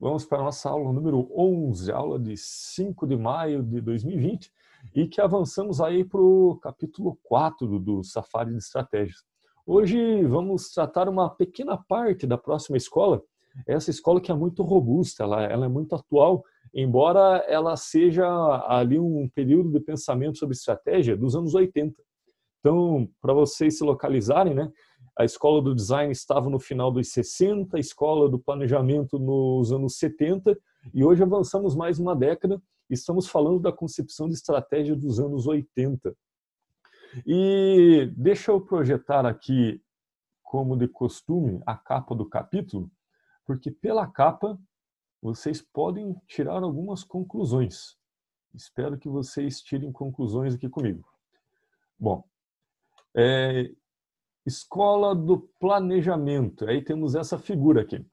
Vamos para a nossa aula número 11, aula de 5 de maio de 2020, e que avançamos aí para o capítulo 4 do Safari de Estratégias. Hoje vamos tratar uma pequena parte da próxima escola, essa escola que é muito robusta, ela, ela é muito atual, embora ela seja ali um período de pensamento sobre estratégia dos anos 80. Então, para vocês se localizarem, né, a escola do design estava no final dos 60, a escola do planejamento nos anos 70, e hoje avançamos mais uma década e estamos falando da concepção de estratégia dos anos 80. E deixa eu projetar aqui, como de costume, a capa do capítulo, porque pela capa vocês podem tirar algumas conclusões. Espero que vocês tirem conclusões aqui comigo. Bom, é, escola do planejamento. Aí temos essa figura aqui. O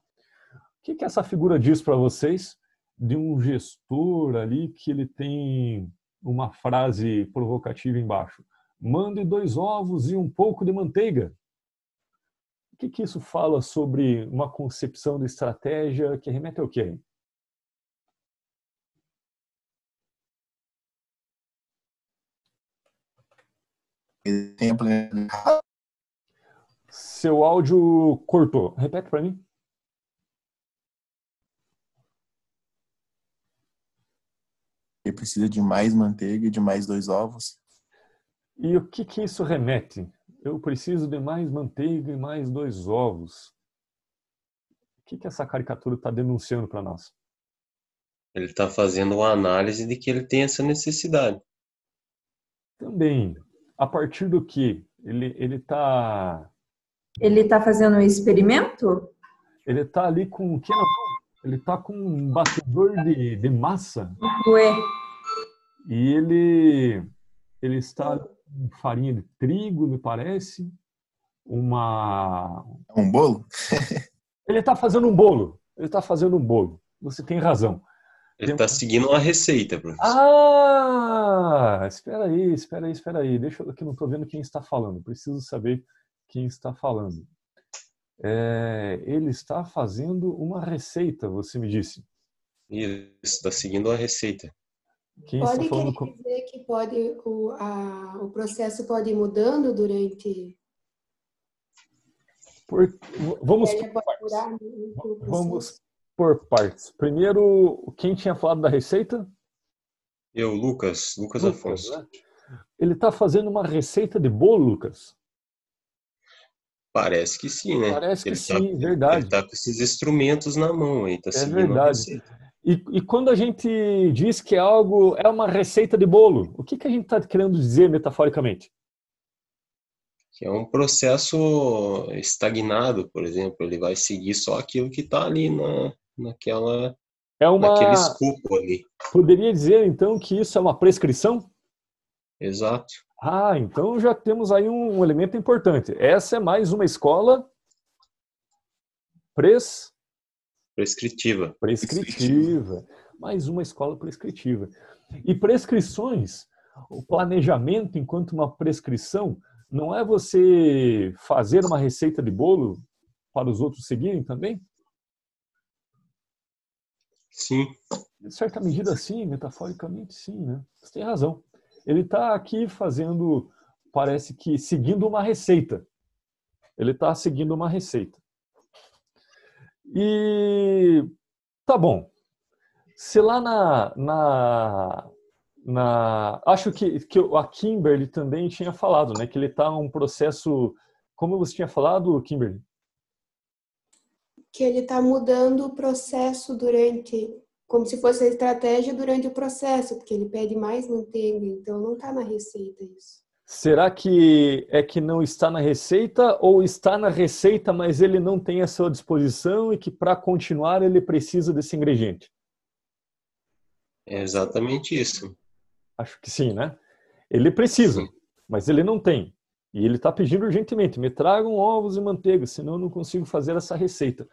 que, que essa figura diz para vocês de um gestor ali que ele tem uma frase provocativa embaixo? Mande dois ovos e um pouco de manteiga. O que, que isso fala sobre uma concepção de estratégia que remete ao quê? Exemplo. Seu áudio cortou. Repete para mim. Ele precisa de mais manteiga e de mais dois ovos. E o que, que isso remete? Eu preciso de mais manteiga e mais dois ovos. O que, que essa caricatura está denunciando para nós? Ele está fazendo uma análise de que ele tem essa necessidade. Também, a partir do que ele está. Ele está fazendo um experimento? Ele está ali com o que? Ele está com um batedor de, de massa. Ué. E ele, ele está com farinha de trigo, me parece. Uma. Um bolo? ele está fazendo um bolo. Ele está fazendo um bolo. Você tem razão. Ele está seguindo uma receita, professor. Ah! Espera aí, espera aí, espera aí. Deixa eu que não estou vendo quem está falando. Preciso saber quem está falando. É, ele está fazendo uma receita, você me disse. Isso, está seguindo uma receita. Quem pode está falando com... dizer que pode o, a, o processo pode ir mudando durante. Por, vamos por partes. Vamos por partes. Primeiro, quem tinha falado da receita? Eu, Lucas, Lucas, Lucas Afonso. Né? Ele está fazendo uma receita de bolo, Lucas? Parece que sim, né? Parece ele que tá, sim, verdade. Ele está com esses instrumentos na mão aí, tá é verdade. E, e, quando a gente diz que é algo é uma receita de bolo, o que, que a gente está querendo dizer metaforicamente? Que é um processo estagnado, por exemplo. Ele vai seguir só aquilo que está ali na, naquela é uma naquele escopo ali. Poderia dizer então que isso é uma prescrição? Exato. Ah, então já temos aí um, um elemento importante. Essa é mais uma escola pres... prescritiva. Prescritiva. Mais uma escola prescritiva. E prescrições, o planejamento enquanto uma prescrição, não é você fazer uma receita de bolo para os outros seguirem também? Sim. De certa medida, sim, metaforicamente, sim, né? Você tem razão. Ele está aqui fazendo, parece que seguindo uma receita. Ele está seguindo uma receita. E tá bom. Se lá na, na, na acho que, que a Kimberly também tinha falado, né, que ele está um processo, como você tinha falado, Kimberly? Que ele está mudando o processo durante como se fosse a estratégia durante o processo, porque ele pede mais manteiga, então não está na receita isso. Será que é que não está na receita ou está na receita, mas ele não tem a sua disposição e que para continuar ele precisa desse ingrediente? É exatamente isso. Acho que sim, né? Ele precisa, sim. mas ele não tem. E ele está pedindo urgentemente: me tragam ovos e manteiga, senão eu não consigo fazer essa receita.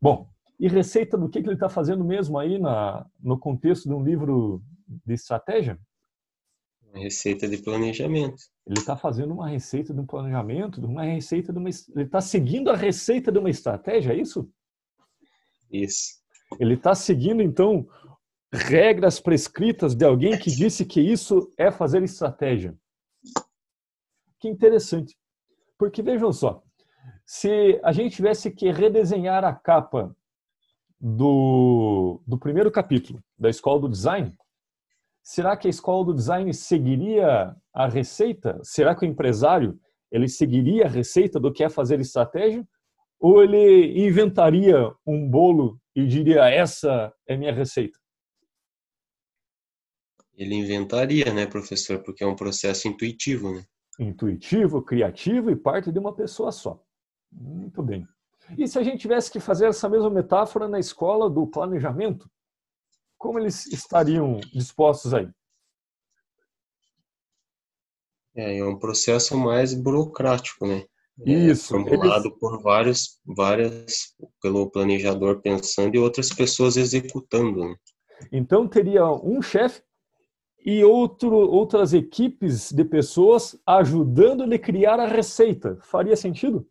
Bom, e receita do que, que ele está fazendo mesmo aí na, no contexto de um livro de estratégia? Receita de planejamento. Ele está fazendo uma receita de um planejamento, uma receita de uma. Ele está seguindo a receita de uma estratégia, é isso? Isso. Ele está seguindo, então, regras prescritas de alguém que disse que isso é fazer estratégia. Que interessante. Porque vejam só, se a gente tivesse que redesenhar a capa do, do primeiro capítulo da Escola do Design, será que a Escola do Design seguiria a receita? Será que o empresário ele seguiria a receita do que é fazer estratégia? Ou ele inventaria um bolo e diria essa é minha receita? Ele inventaria, né, professor? Porque é um processo intuitivo, né? Intuitivo, criativo e parte de uma pessoa só. Muito bem. E se a gente tivesse que fazer essa mesma metáfora na escola do planejamento, como eles estariam dispostos aí? É, é um processo mais burocrático, né? É Isso. formulado eles... por vários, várias, pelo planejador pensando e outras pessoas executando. Né? Então teria um chefe e outro, outras equipes de pessoas ajudando ele a criar a receita. Faria sentido?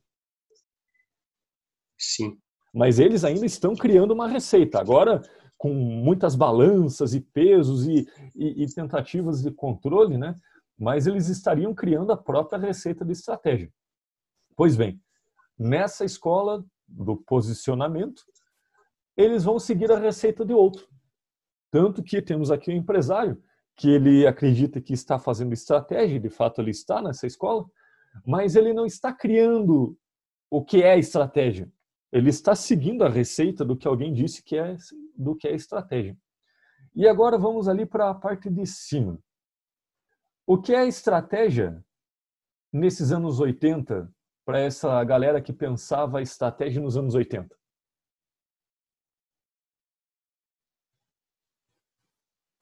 Sim. Mas eles ainda estão criando uma receita. Agora, com muitas balanças e pesos e, e, e tentativas de controle, né? Mas eles estariam criando a própria receita de estratégia. Pois bem, nessa escola do posicionamento, eles vão seguir a receita de outro. Tanto que temos aqui o um empresário que ele acredita que está fazendo estratégia, de fato ele está nessa escola, mas ele não está criando o que é estratégia. Ele está seguindo a receita do que alguém disse que é do que é estratégia. E agora vamos ali para a parte de cima. O que é estratégia nesses anos 80 para essa galera que pensava estratégia nos anos 80?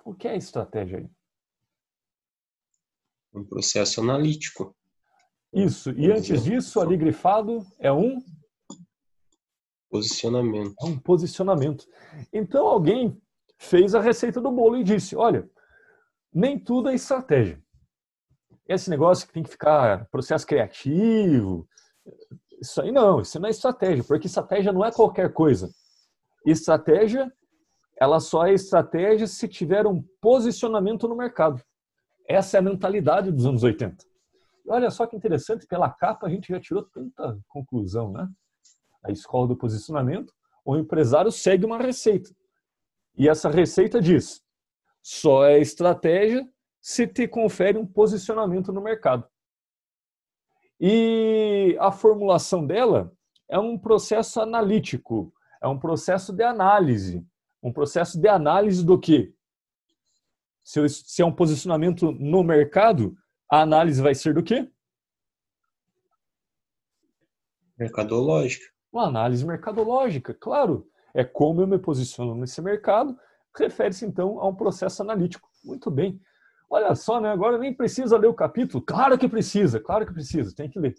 O que é estratégia aí? Um processo analítico. Isso. E antes disso, ali grifado é um posicionamento. É um posicionamento. Então alguém fez a receita do bolo e disse: olha, nem tudo é estratégia. Esse negócio que tem que ficar processo criativo, isso aí não, isso não é estratégia, porque estratégia não é qualquer coisa. Estratégia ela só é estratégia se tiver um posicionamento no mercado. Essa é a mentalidade dos anos 80. Olha só que interessante, pela capa a gente já tirou tanta conclusão, né? A escola do posicionamento, o empresário segue uma receita. E essa receita diz: só é estratégia se te confere um posicionamento no mercado. E a formulação dela é um processo analítico, é um processo de análise um processo de análise do que? Se, se é um posicionamento no mercado, a análise vai ser do quê? Mercadológica. Uma análise mercadológica, claro. É como eu me posiciono nesse mercado, refere-se então a um processo analítico. Muito bem. Olha só, né? agora nem precisa ler o capítulo. Claro que precisa, claro que precisa, tem que ler.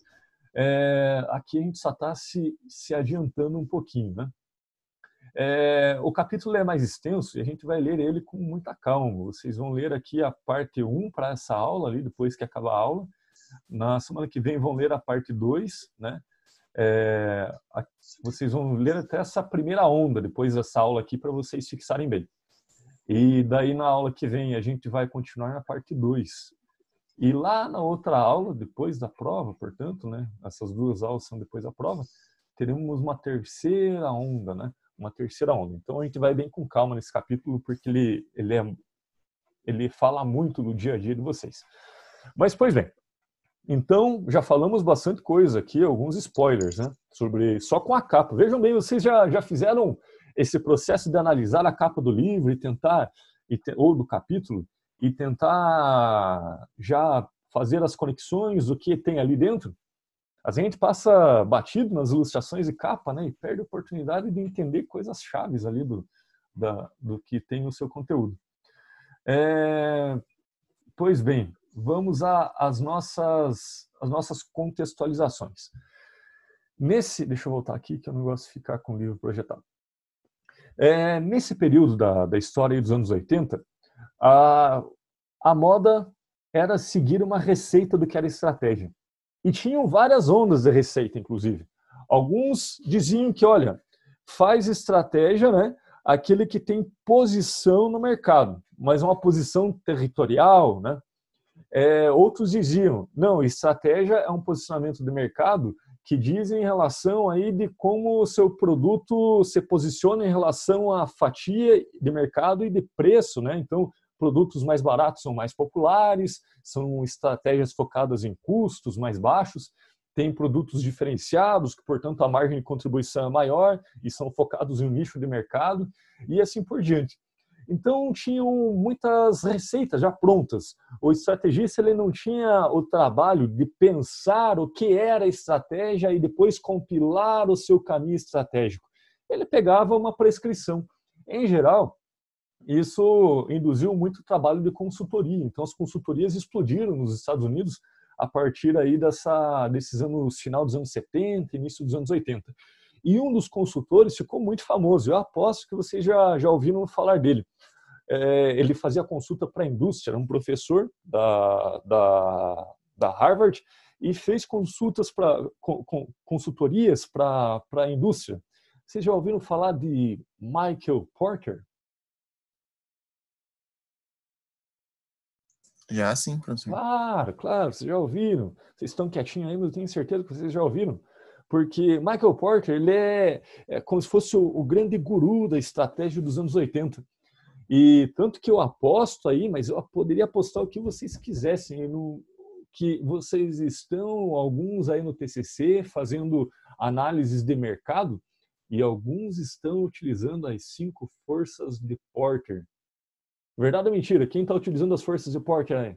É, aqui a gente só está se, se adiantando um pouquinho. Né? É, o capítulo é mais extenso e a gente vai ler ele com muita calma. Vocês vão ler aqui a parte 1 para essa aula ali, depois que acabar a aula. Na semana que vem vão ler a parte 2, né? É, vocês vão ler até essa primeira onda depois dessa aula aqui para vocês fixarem bem. E daí na aula que vem a gente vai continuar na parte 2. E lá na outra aula, depois da prova, portanto, né? Essas duas aulas são depois da prova, teremos uma terceira onda, né? Uma terceira onda. Então a gente vai bem com calma nesse capítulo porque ele ele é ele fala muito do dia a dia de vocês. Mas pois bem. Então já falamos bastante coisa aqui, alguns spoilers, né, sobre só com a capa. Vejam bem, vocês já já fizeram esse processo de analisar a capa do livro e tentar ou do capítulo e tentar já fazer as conexões do que tem ali dentro? A gente passa batido nas ilustrações de capa, né, e perde a oportunidade de entender coisas chaves ali do, da, do que tem no seu conteúdo. É, pois bem, vamos às nossas, as nossas contextualizações. Nesse, deixa eu voltar aqui que eu não gosto de ficar com o livro projetado. É, nesse período da, da história dos anos 80, a, a moda era seguir uma receita do que era estratégia. E tinham várias ondas de receita, inclusive. Alguns diziam que, olha, faz estratégia, né? aquele que tem posição no mercado, mas uma posição territorial, né? É, outros diziam, não, estratégia é um posicionamento de mercado que diz em relação aí de como o seu produto se posiciona em relação à fatia de mercado e de preço, né? Então, produtos mais baratos são mais populares, são estratégias focadas em custos mais baixos, tem produtos diferenciados, que, portanto, a margem de contribuição é maior e são focados em um nicho de mercado e assim por diante. Então tinham muitas receitas já prontas. O estrategista ele não tinha o trabalho de pensar o que era estratégia e depois compilar o seu caminho estratégico. Ele pegava uma prescrição. Em geral, isso induziu muito trabalho de consultoria. Então as consultorias explodiram nos Estados Unidos a partir aí dessa desses anos final dos anos 70, início dos anos 80. E um dos consultores ficou muito famoso. Eu aposto que vocês já, já ouviram falar dele. É, ele fazia consulta para a indústria, era um professor da, da, da Harvard e fez consultas para consultorias para a indústria. Vocês já ouviram falar de Michael Porter? Já sim, professor. Claro, claro, vocês já ouviram. Vocês estão quietinhos aí, mas eu tenho certeza que vocês já ouviram. Porque Michael Porter, ele é, é como se fosse o, o, grande guru da estratégia dos anos 80. E tanto que eu aposto aí, mas eu poderia apostar o que vocês quisessem, no, que vocês estão, alguns aí no TCC, fazendo análises de mercado, e alguns estão utilizando as cinco forças de Porter. Verdade ou mentira? Quem está utilizando as forças de Porter aí?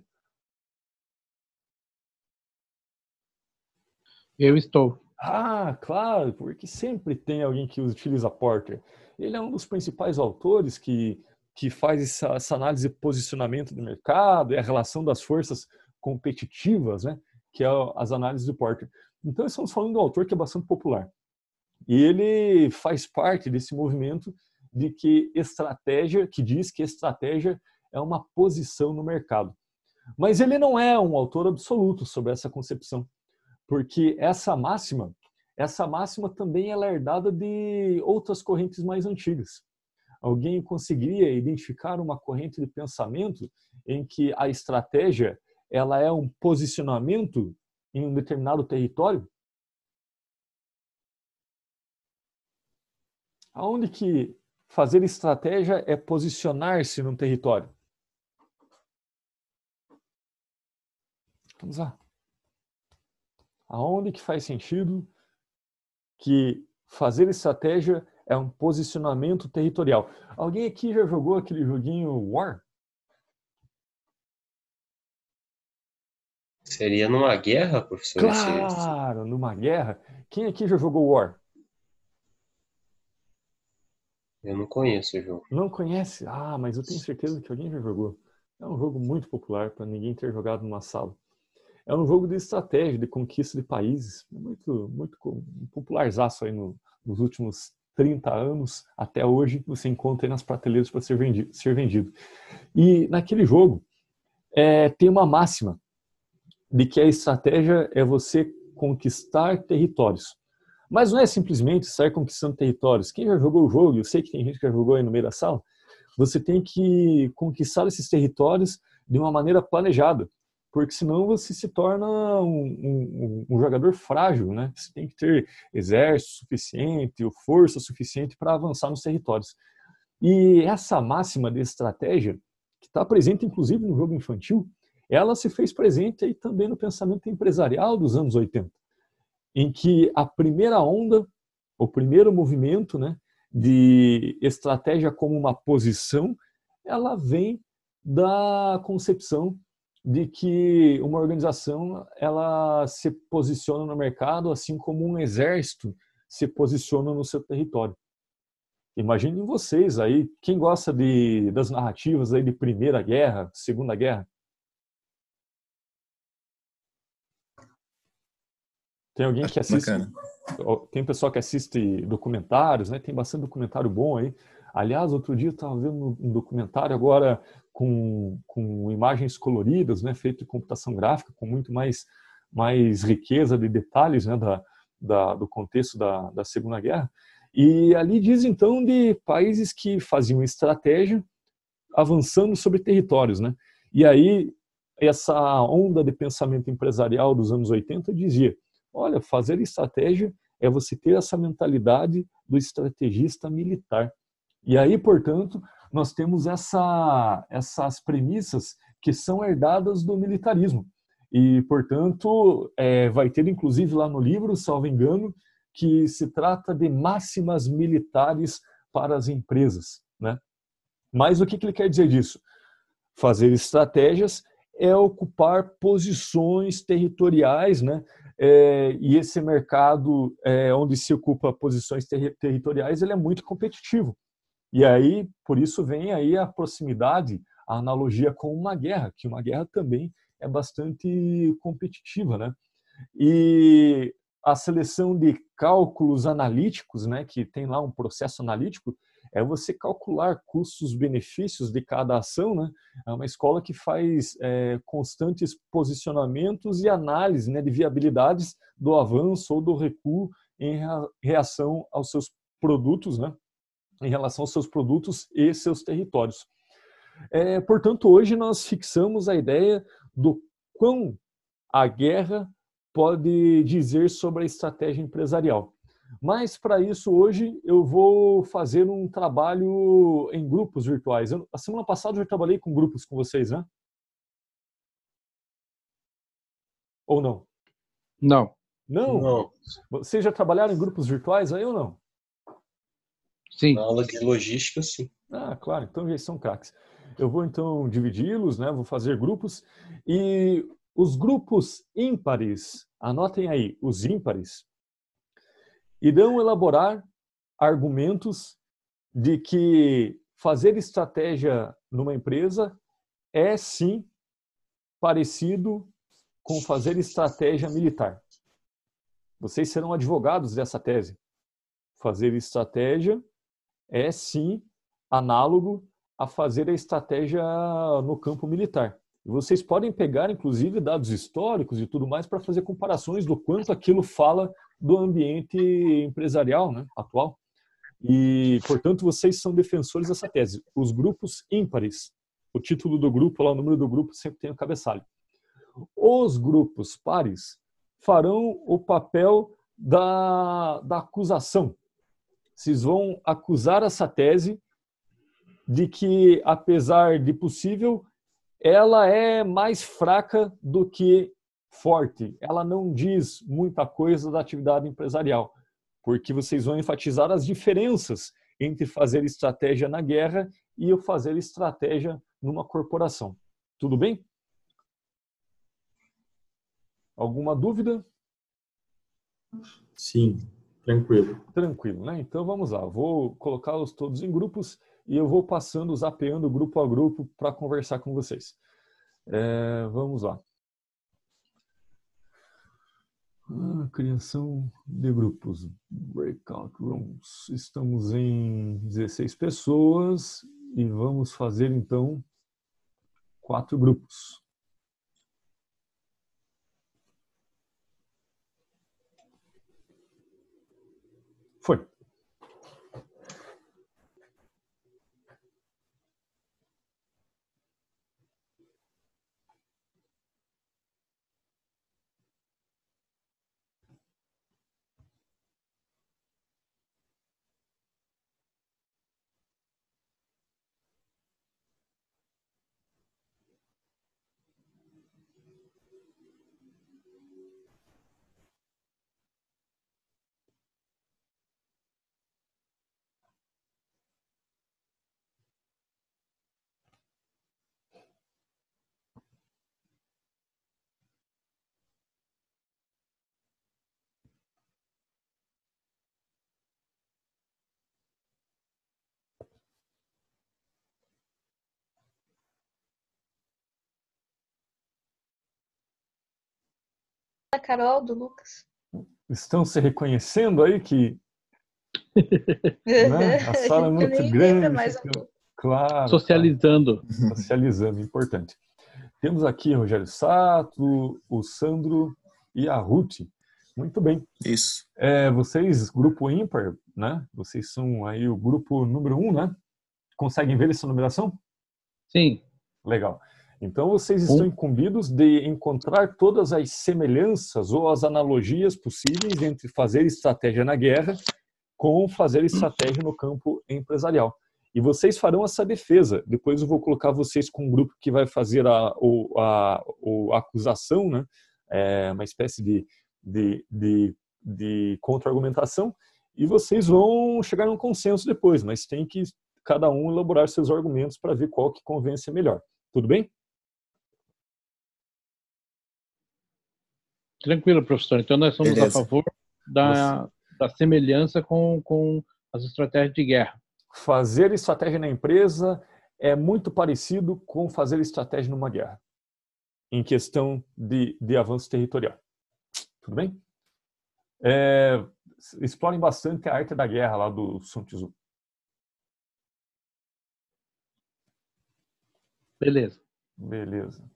Eu estou. Ah, claro, porque sempre tem alguém que utiliza Porter. Ele é um dos principais autores que, que faz essa, essa análise de posicionamento do mercado e a relação das forças competitivas, né? que é as análises de Porter. Então, estamos falando de um autor que é bastante popular. E ele faz parte desse movimento de que estratégia, que diz que estratégia é uma posição no mercado. Mas ele não é um autor absoluto sobre essa concepção porque essa máxima, essa máxima também é herdada de outras correntes mais antigas. Alguém conseguiria identificar uma corrente de pensamento em que a estratégia ela é um posicionamento em um determinado território? Aonde que fazer estratégia é posicionar-se num território? Vamos lá aonde que faz sentido que fazer estratégia é um posicionamento territorial. Alguém aqui já jogou aquele joguinho War? Seria numa guerra, professor? Claro, numa guerra. Quem aqui já jogou War? Eu não conheço o jogo. Não conhece? Ah, mas eu tenho certeza que alguém já jogou. É um jogo muito popular para ninguém ter jogado numa sala é um jogo de estratégia, de conquista de países, é muito, muito popularzaço aí no, nos últimos 30 anos até hoje, você encontra aí nas prateleiras para ser vendido, ser vendido. E naquele jogo é, tem uma máxima de que a estratégia é você conquistar territórios. Mas não é simplesmente sair conquistando territórios. Quem já jogou o jogo, eu sei que tem gente que já jogou aí no meio da sala, você tem que conquistar esses territórios de uma maneira planejada porque senão você se torna um, um, um, jogador frágil, né? Você tem que ter exército suficiente, ou força suficiente para avançar nos territórios. E essa máxima de estratégia, que está presente inclusive no jogo infantil, ela se fez presente aí também no pensamento empresarial dos anos 80, em que a primeira onda, o primeiro movimento, né, de estratégia como uma posição, ela vem da concepção de que uma organização ela se posiciona no mercado assim como um exército se posiciona no seu território. Imaginem vocês aí, quem gosta de, das narrativas aí de Primeira Guerra, Segunda Guerra? Tem alguém que assiste? Bacana. Tem pessoal que assiste documentários, né? Tem bastante documentário bom aí. Aliás, outro dia eu estava vendo um documentário agora com, com imagens coloridas, né, feito em computação gráfica, com muito mais, mais riqueza de detalhes né, da, da, do contexto da, da Segunda Guerra. E ali diz então de países que faziam estratégia avançando sobre territórios, né? E aí essa onda de pensamento empresarial dos anos 80 dizia: olha, fazer estratégia é você ter essa mentalidade do estrategista militar. E aí, portanto, nós temos essa, essas premissas que são herdadas do militarismo. E, portanto, é, vai ter inclusive lá no livro, salvo engano, que se trata de máximas militares para as empresas. Né? Mas o que, que ele quer dizer disso? Fazer estratégias é ocupar posições territoriais, né? É, e esse mercado é, onde se ocupa posições ter territoriais ele é muito competitivo. E aí, por isso vem aí a proximidade, a analogia com uma guerra, que uma guerra também é bastante competitiva, né? E a seleção de cálculos analíticos, né, que tem lá um processo analítico, é você calcular custos-benefícios de cada ação. Né? É uma escola que faz é, constantes posicionamentos e análise né, de viabilidades do avanço ou do recuo em reação aos seus produtos, né? em relação aos seus produtos e seus territórios. É, portanto, hoje nós fixamos a ideia do quão a guerra pode dizer sobre a estratégia empresarial. Mas para isso hoje eu vou fazer um trabalho em grupos virtuais. Eu, a semana passada eu já trabalhei com grupos com vocês, né? Ou não? Não. Não? Não. Vocês já trabalharam em grupos virtuais aí ou não? Sim. Na aula de logística, sim. Ah, claro. Então já são craques. Eu vou então dividi-los, né? Vou fazer grupos e os grupos ímpares, anotem aí, os ímpares, irão elaborar argumentos de que fazer estratégia numa empresa é sim parecido com fazer estratégia militar. Vocês serão advogados dessa tese. Fazer estratégia é sim análogo a fazer a estratégia no campo militar. Vocês podem pegar, inclusive, dados históricos e tudo mais para fazer comparações do quanto aquilo fala do ambiente empresarial né, atual. E, portanto, vocês são defensores dessa tese. Os grupos ímpares, o título do grupo, lá, o número do grupo sempre tem o cabeçalho. Os grupos pares farão o papel da, da acusação. Vocês vão acusar essa tese de que, apesar de possível, ela é mais fraca do que forte. Ela não diz muita coisa da atividade empresarial, porque vocês vão enfatizar as diferenças entre fazer estratégia na guerra e o fazer estratégia numa corporação. Tudo bem? Alguma dúvida? Sim, tranquilo. Tranquilo, né? Então vamos lá. Vou colocá-los todos em grupos e eu vou passando, zapeando grupo a grupo para conversar com vocês. É, vamos lá. Ah, criação de grupos, breakout rooms. Estamos em 16 pessoas e vamos fazer então quatro grupos. Foi. Da Carol, do Lucas. Estão se reconhecendo aí que né? a sala é muito grande. Mais um claro. Socializando. Claro. Socializando, importante. Temos aqui o Rogério Sato, o Sandro e a Ruth. Muito bem. Isso. É, vocês, grupo ímpar, né? Vocês são aí o grupo número um, né? Conseguem ver essa numeração? Sim. Legal. Então vocês estão incumbidos de encontrar todas as semelhanças ou as analogias possíveis entre fazer estratégia na guerra com fazer estratégia no campo empresarial. E vocês farão essa defesa. Depois eu vou colocar vocês com um grupo que vai fazer a, o, a, a acusação, né? É uma espécie de, de, de, de contra-argumentação. E vocês vão chegar num consenso depois, mas tem que cada um elaborar seus argumentos para ver qual que convence melhor. Tudo bem? Tranquilo, professor. Então nós somos Beleza. a favor da, da semelhança com, com as estratégias de guerra. Fazer estratégia na empresa é muito parecido com fazer estratégia numa guerra, em questão de, de avanço territorial. Tudo bem? É, explorem bastante a arte da guerra lá do Sun Tzu. Beleza. Beleza.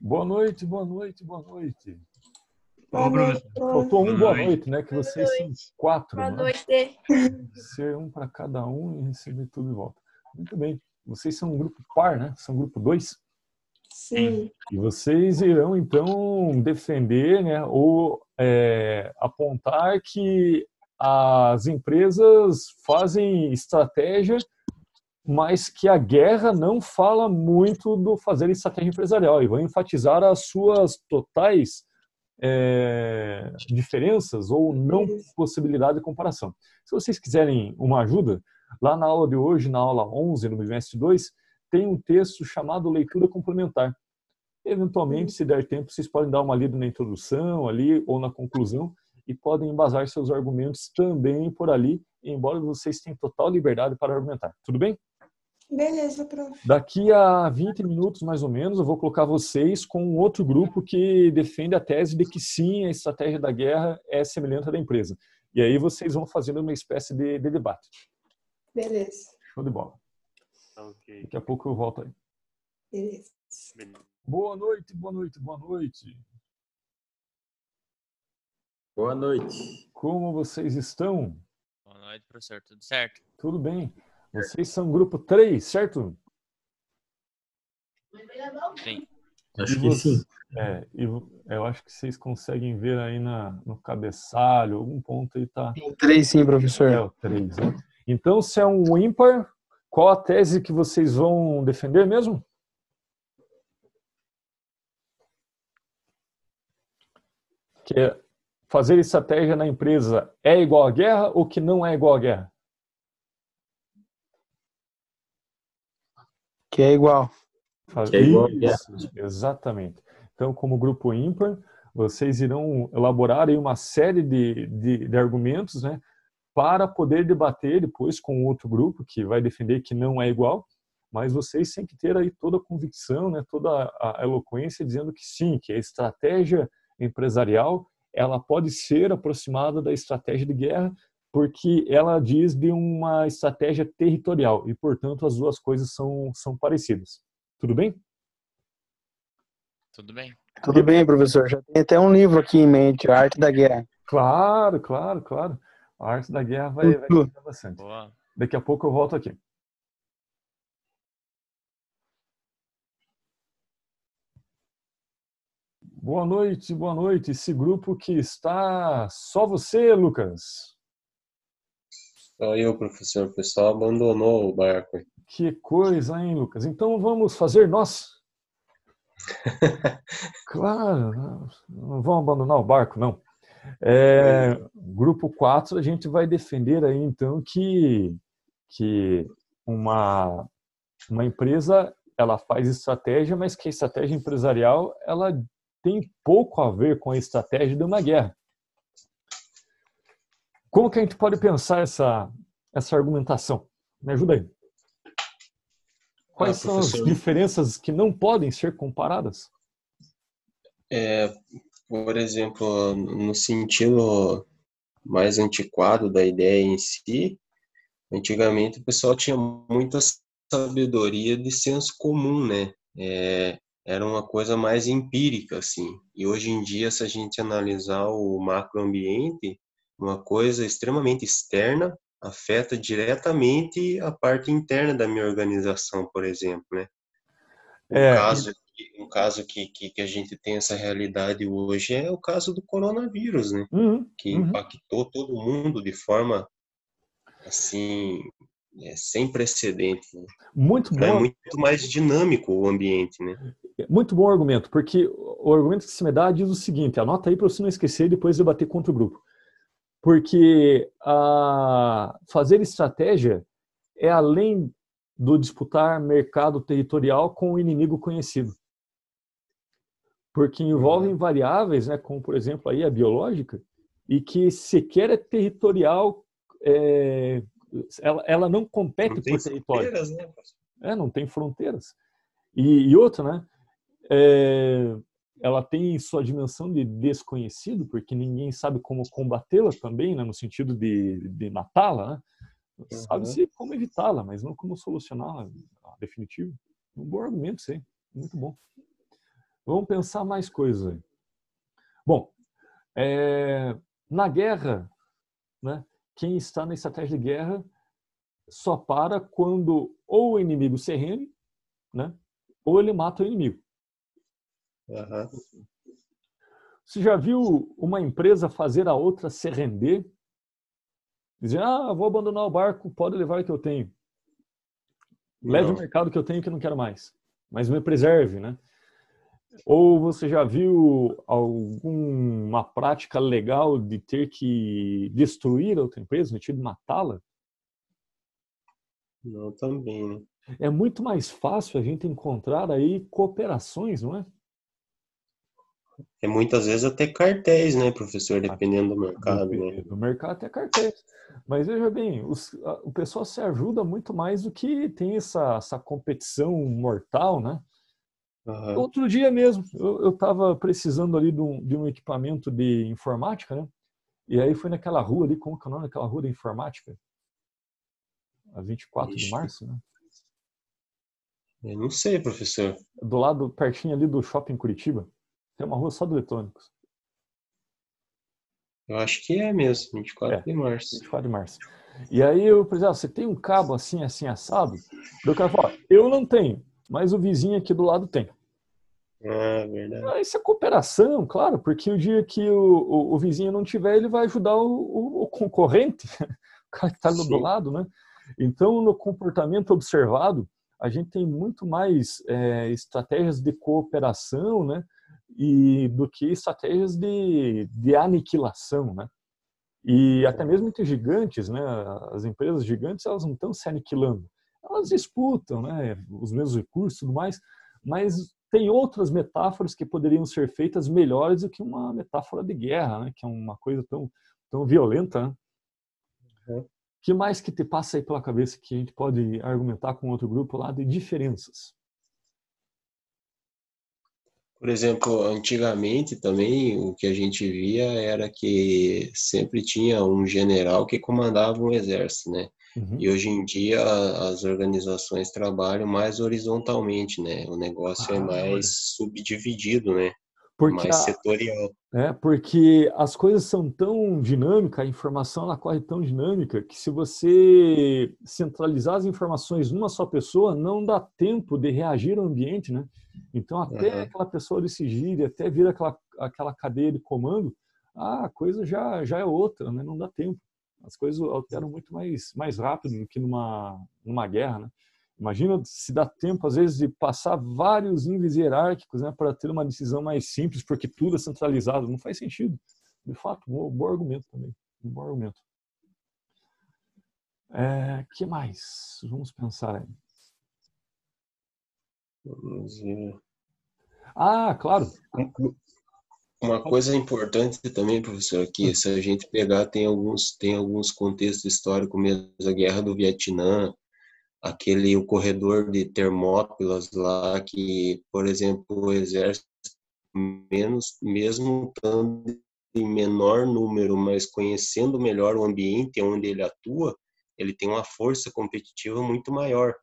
Boa noite, boa noite, boa noite. Boa noite. Faltou um boa noite. noite, né? Que Boa vocês são quatro, Boa né? noite. Ser um para cada um e receber tudo de volta. Muito bem. Vocês são um grupo par, né? São um grupo dois. Sim. E vocês irão, então, defender né, ou é, apontar que as empresas fazem estratégia, mas que a guerra não fala muito do fazer estratégia empresarial. E vão enfatizar as suas totais é, diferenças ou não possibilidade de comparação. Se vocês quiserem uma ajuda, lá na aula de hoje, na aula 11, no bimestre 2, tem um texto chamado Leitura Complementar. Eventualmente, se der tempo, vocês podem dar uma lida na introdução ali ou na conclusão e podem embasar seus argumentos também por ali, embora vocês tenham total liberdade para argumentar. Tudo bem? Beleza, prof. Daqui a 20 minutos, mais ou menos, eu vou colocar vocês com um outro grupo que defende a tese de que sim, a estratégia da guerra é semelhante à da empresa. E aí vocês vão fazendo uma espécie de, de debate. Beleza. Show de bola. Ok. Daqui a pouco eu volto aí. Beleza. Boa noite, boa noite, boa noite. Boa noite. Como vocês estão? Boa noite, professor. Tudo certo? Tudo bem? Vocês são grupo 3, certo? Sim. Acho que sim. É, e eu acho que vocês conseguem ver aí na, no cabeçalho, algum ponto aí tá. Três sim, É professor. o 3, né? Então, se é um ímpar, qual a tese que vocês vão defender mesmo? Que é fazer estratégia na empresa é igual à guerra ou que não é igual à guerra? Que é igual. Que é igual. Isso, exatamente. Então, como grupo ímpar, vocês irão elaborar aí uma série de, de, de argumentos, né, para poder debater depois com outro grupo que vai defender que não é igual, mas vocês têm que ter aí toda a convicção, né, toda a a eloquência dizendo que sim, que a estratégia empresarial ela pode ser aproximada da estratégia de guerra, porque ela diz de uma estratégia territorial e, portanto, as duas coisas são, são parecidas. Tudo bem? Tudo bem? Tudo bem, professor. Já tem até um livro aqui em mente, A Arte da Guerra. Claro, claro, claro. A arte da guerra vai, vai ajudar bastante. Boa. Daqui a pouco eu volto aqui. Boa noite, boa noite. Esse grupo que está só você, Lucas. Só eu, professor. O pessoal abandonou o barco. Que coisa, hein, Lucas? Então vamos fazer nós. Claro, não, vamos abandonar o barco, não. É, grupo 4, a gente vai defender aí, então, que, que uma, uma empresa, ela faz estratégia, mas que a estratégia empresarial, ela tem pouco a ver com a estratégia de uma guerra. Como que a gente pode pensar essa, essa argumentação? Me ajuda aí. Quais Ah, são as diferenças que não podem ser comparadas? É, por exemplo, no sentido mais antiquado da ideia em si, Antigamente o pessoal tinha muita sabedoria de senso comum, né? É, era uma coisa mais empírica, assim. E hoje em dia, se a gente analisar o macroambiente, uma coisa extremamente externa afeta diretamente a parte interna da minha organização, por exemplo, né? Um É, caso, que- um caso que, que, que a gente tem essa realidade hoje é o caso do coronavírus, né? Uhum, Que uhum. impactou todo mundo de forma, assim, é, sem precedente, né? Muito É bom, muito mais dinâmico o ambiente, né? muito bom argumento, porque o argumento que se me dá diz o seguinte, anota aí para você não esquecer e depois debater contra o grupo. Porque a fazer estratégia é além do disputar mercado territorial com o inimigo conhecido. Porque envolvem variáveis, né, como por exemplo aí a biológica, e que sequer é territorial, é, ela, ela não compete Não por território. fronteiras, né? É, não tem fronteiras. E, e outra, né? é, ela tem sua dimensão de desconhecido, porque ninguém sabe como combatê-la também, né? no sentido de, de matá-la. Né? Sabe-se como evitá-la, mas não como solucioná-la, definitivo. Um bom argumento, sim. Muito bom. Vamos pensar mais coisas aí. Bom, é, na guerra, né, quem está na estratégia de guerra só para quando ou o inimigo se rende, né, ou ele mata o inimigo. Aham. Você já viu uma empresa fazer a outra se render? Dizer, ah, vou abandonar o barco, pode levar o que eu tenho. Leve Não. o mercado que eu tenho que eu não quero mais. Mas me preserve, né? Ou você já viu alguma prática legal de ter que destruir a outra empresa, no sentido de matá-la? Não, também, né? É muito mais fácil a gente encontrar aí cooperações, não é? É muitas vezes até cartéis, né, professor, dependendo do mercado, do, né? do mercado até cartéis. Mas veja bem, os- a- o pessoal se ajuda muito mais do que tem essa, essa competição mortal, né? Aham. Outro dia mesmo, eu estava precisando ali de um, de um equipamento de informática, né? E aí fui naquela rua ali, como que é o nome daquela rua da informática? A 24 de Ixi. março, né? Eu não sei, professor. Do lado, pertinho ali do shopping Curitiba. Tem uma rua só de eletrônicos. Eu acho que é mesmo, 24 É. de março. 24 de março. E aí eu falei, ah, você tem um cabo assim, assim, assado? Daí o cara falou, "Ó, eu não tenho, mas o vizinho aqui do lado tem. Ah, verdade. Isso é cooperação, claro, porque o dia que o, o, o vizinho não tiver, ele vai ajudar o, o- concorrente, o cara que está do lado, né? Então, no comportamento observado, a gente tem muito mais é, estratégias de cooperação, né? E do que estratégias de, de aniquilação, né? E até mesmo entre gigantes, né? As empresas gigantes, elas não estão se aniquilando. Elas disputam, né? Os mesmos recursos e tudo mais, mas tem outras metáforas que poderiam ser feitas melhores do que uma metáfora de guerra, né? Que é uma coisa tão, tão violenta, né? Uhum. que mais que te passa aí pela cabeça que a gente pode argumentar com outro grupo lá de diferenças? Por exemplo, antigamente também o que a gente via era que sempre tinha um general que comandava um exército, né? Uhum. E hoje em dia as organizações trabalham mais horizontalmente, né? O negócio é Ah, mais subdividido, né? Porque mais a- setorial. É, porque as coisas são tão dinâmicas, a informação ela corre tão dinâmica que se você centralizar as informações numa só pessoa, não dá tempo de reagir ao ambiente, né? Então, até Aham. aquela pessoa decidir, até vir aquela, aquela cadeia de comando, a coisa já, já é outra, né? Não dá tempo. As coisas alteram muito mais, mais rápido do que numa, numa guerra, né? Imagina se dá tempo, às vezes, de passar vários níveis hierárquicos né, para ter uma decisão mais simples, porque tudo é centralizado. Não faz sentido. De fato, um bom argumento também. Um bom argumento. É, que mais? Vamos pensar aí. Vamos ver. Ah, claro. Uma coisa importante também, professor, que se a gente pegar, tem alguns, tem alguns contextos históricos mesmo, a Guerra do Vietnã, aquele, o corredor de Termópilas lá, que, por exemplo, o exército, menos, mesmo estando em menor número, mas conhecendo melhor o ambiente onde ele atua, ele tem uma força competitiva muito maior.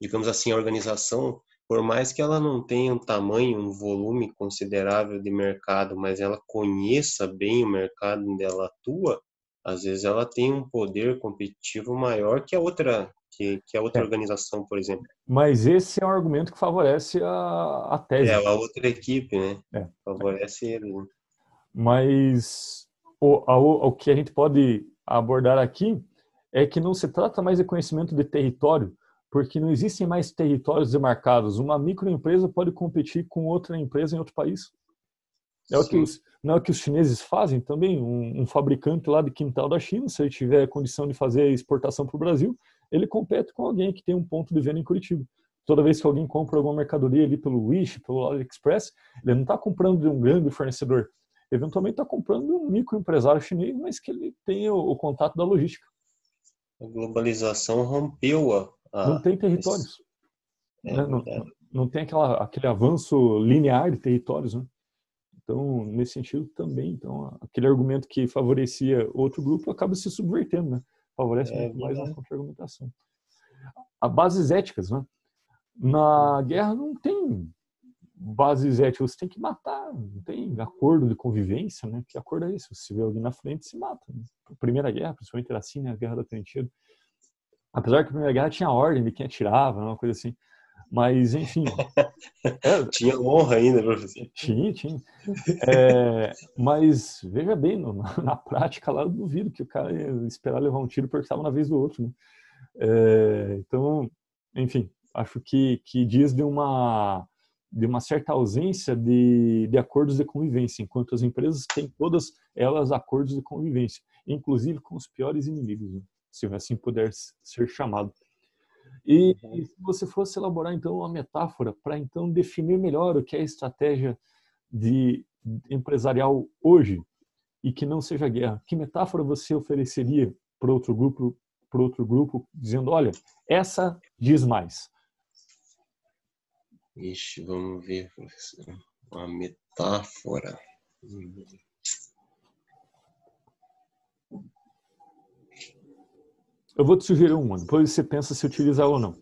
Digamos assim, a organização, por mais que ela não tenha um tamanho, um volume considerável de mercado, mas ela conheça bem o mercado onde ela atua, às vezes ela tem um poder competitivo maior que a outra que, que a outra É. organização, por exemplo. Mas esse é um argumento que favorece a, a tese. É, a outra equipe, né? É. Favorece ele. né? Mas o, a- o, o que a gente pode abordar aqui é que não se trata mais de conhecimento de território, porque não existem mais territórios demarcados. Uma microempresa pode competir com outra empresa em outro país. É o que os, não é o que os chineses fazem também? Um, um fabricante lá de quintal da China, se ele tiver condição de fazer exportação para o Brasil, ele compete com alguém que tem um ponto de venda em Curitiba. Toda vez que alguém compra alguma mercadoria ali pelo Wish, pelo AliExpress, ele não está comprando de um grande fornecedor. Eventualmente está comprando de um microempresário chinês, mas que ele tem o, o contato da logística. A globalização rompeu a. não tem territórios. É né? Não, verdade. não tem aquela, aquele avanço linear de territórios. Né? Então, nesse sentido também, então, aquele argumento que favorecia outro grupo acaba se subvertendo, né? Favorece É muito mais a verdade. contra-argumentação. A bases éticas, né? Na guerra não tem bases éticas, você tem que matar, não tem acordo de convivência, né? Que acordo é esse? Se vê alguém na frente, se mata. Né? A Primeira guerra, principalmente era assim, né? A guerra da trincheira. Apesar que a primeira guerra tinha ordem de quem atirava, uma coisa assim. Mas, enfim. é, Tinha honra ainda, professor. tinha, tinha. É, mas veja bem, no- na, prática lá eu duvido que o cara ia esperar levar um tiro porque estava na vez do outro. Né? É, então, enfim, acho que, que diz de uma, de uma certa ausência de, de acordos de convivência, enquanto as empresas têm todas elas acordos de convivência, inclusive com os piores inimigos, né? se assim puder ser chamado. E, e se você fosse elaborar então uma metáfora para então definir melhor o que é a estratégia de empresarial hoje e que não seja guerra, que metáfora você ofereceria para outro grupo, para outro grupo, dizendo, olha, essa diz mais. Ixi, vamos ver, professor. Uma metáfora. Eu vou te sugerir uma, depois você pensa se utilizar ou não.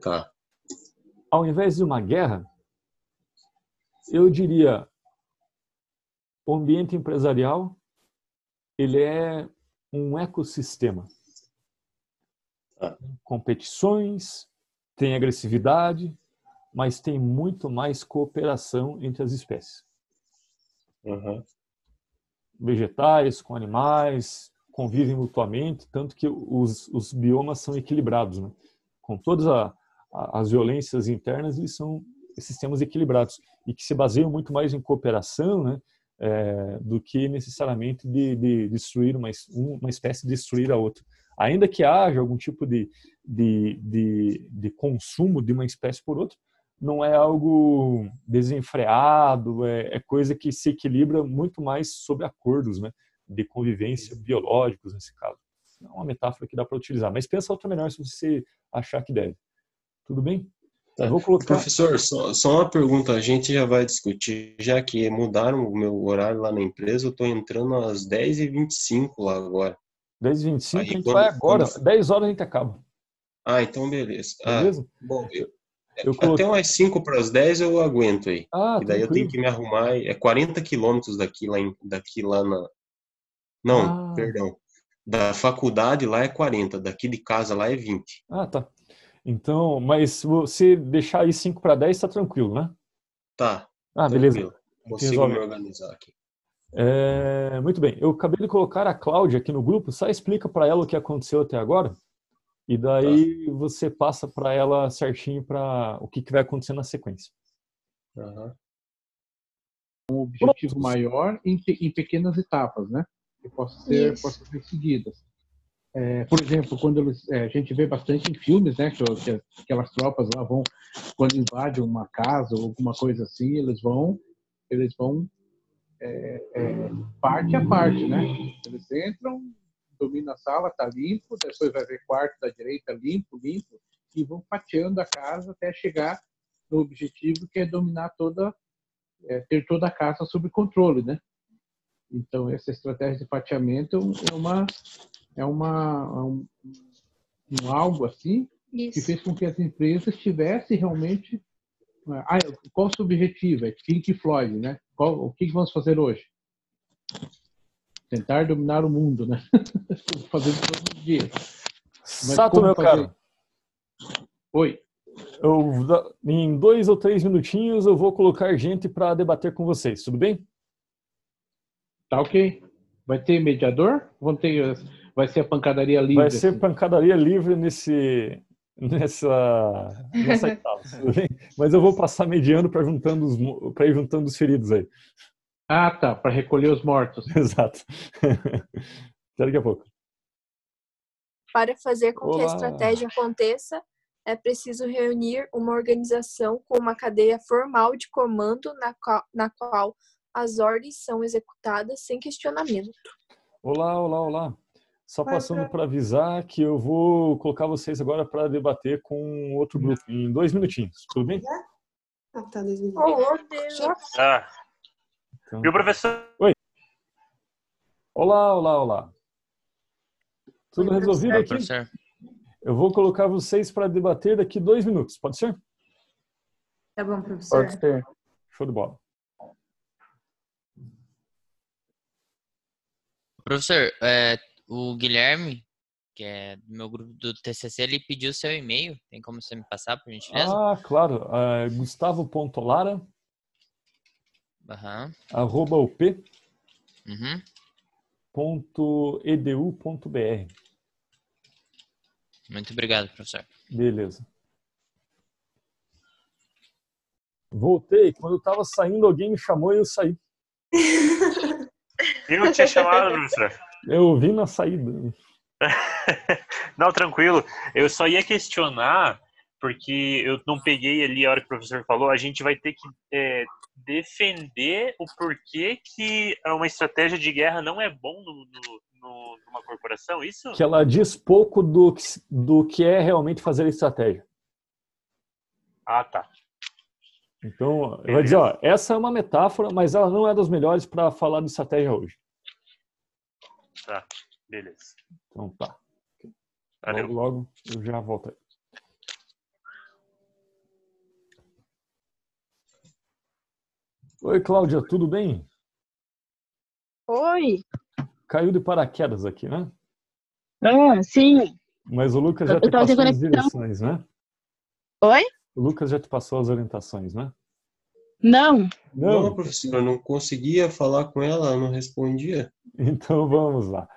Tá. Ao invés de uma guerra, eu diria o ambiente empresarial ele é um ecossistema. Ah. Competições, tem agressividade, mas tem muito mais cooperação entre as espécies. Uhum. Vegetais com animais convivem mutuamente, tanto que os, os biomas são equilibrados, né? Com todas a, a, as violências internas, eles são sistemas equilibrados e que se baseiam muito mais em cooperação, né? É, do que necessariamente de, de destruir uma, uma espécie destruir a outra. Ainda que haja algum tipo de, de, de, de consumo de uma espécie por outra, não é algo desenfreado, é, é, coisa que se equilibra muito mais sobre acordos né, de convivência biológicos, nesse caso. É uma metáfora que dá para utilizar, mas pensa outra melhor se você achar que deve. Tudo bem? Tá. Vou colocar... Professor, só, só, uma pergunta, a gente já vai discutir, já que mudaram o meu horário lá na empresa, eu estou entrando às 10h25 lá agora. 10h25 a gente quando, vai agora, quando... 10 horas a gente acaba. Ah, então beleza. Beleza? Ah, bom, eu, eu coloquei... até umas 5 para as 10 eu aguento aí. Ah, e daí tranquilo. eu tenho que me arrumar, é 40 quilômetros daqui lá, em, daqui lá na... Não, ah. perdão. Da faculdade lá é 40, daqui de casa lá é 20. Ah, tá. Então, mas se você deixar aí 5 para 10, tá tranquilo, né? Tá. Ah, beleza. Consigo me organizar aqui. É, muito bem. Eu acabei de colocar a Cláudia aqui no grupo. Só explica para ela o que aconteceu até agora. E daí tá. você passa para ela certinho para o que, que vai acontecer na sequência. Uhum. Um objetivo Pronto. maior em, em, pequenas etapas, né? Que possam ser, possam ser seguidas. É, por exemplo, quando eles, é, a gente vê bastante em filmes, né, que, que, aquelas tropas lá vão, quando invadem uma casa ou alguma coisa assim, eles vão, eles vão é, parte a parte, né? Eles entram, dominam a sala, tá limpo, depois vai ver quarto da direita limpo, limpo, e vão fatiando a casa até chegar no objetivo que é dominar toda, ter toda a casa sob controle, né? Então essa estratégia de fatiamento é uma é uma, é um, um algo assim que Isso. fez com que as empresas tivessem realmente. Ah, qual o seu objetivo? É Pink Floyd, né? Qual, o que que vamos fazer hoje? Tentar dominar o mundo, né? Fazendo todos os dias. Mas Sato, meu fazer? caro, Oi. eu, em dois ou três minutinhos eu vou colocar gente para debater com vocês, tudo bem? Tá ok. Vai ter mediador? Vão ter, vai ser a pancadaria livre? Vai ser assim? pancadaria livre nesse, nessa, nessa etapa? Mas eu vou passar mediando para juntando os, pra ir juntando os feridos aí. Ah, tá. Para recolher os mortos. Exato. Até daqui a pouco. Para fazer com que a Olá. estratégia aconteça, é preciso reunir uma organização com uma cadeia formal de comando na qual, na qual as ordens são executadas sem questionamento. Olá, olá, olá. Só Vai passando para avisar que eu vou colocar vocês agora para debater com outro grupo em dois minutinhos, tudo bem? Ah, tá, dois minutos. Oh, Deus! Ah, Então- viu, professor? Olá, olá, olá. Tudo Oi, resolvido aqui? professor. Eu vou colocar vocês para debater daqui dois minutos, pode ser? Tá bom, professor. Pode ser. Show de bola. Professor, é, o Guilherme, que é do meu grupo do TCC, ele pediu seu e-mail. Tem como você me passar, por gentileza? Ah, claro. É, Gustavo.lara, Aham. arroba up, Uhum. ponto edu ponto br. Muito obrigado, professor. Beleza. Voltei. Quando eu tava saindo, alguém me chamou e eu saí. Eu tinha chamado. Eu vim na saída. Não, tranquilo. Eu só ia questionar, porque eu não peguei ali a hora que o professor falou, a gente vai ter que é, defender o porquê que uma estratégia de guerra não é bom no, no- no- numa corporação, isso? Que ela diz pouco do que, do que é realmente fazer estratégia. Ah, tá. Então, vai dizer, ó, essa é uma metáfora, mas ela não é das melhores para falar de estratégia hoje. Tá, beleza. Então tá. Valeu. Logo, logo eu já volto aí. Oi, Cláudia, tudo bem? Oi. Caiu de paraquedas aqui, né? Ah, sim. Mas o Lucas já Eu te passou as direções, né? Oi? O Lucas já te passou as orientações, né? Não. Não, professor, eu não conseguia falar com ela, ela não respondia. Então vamos lá.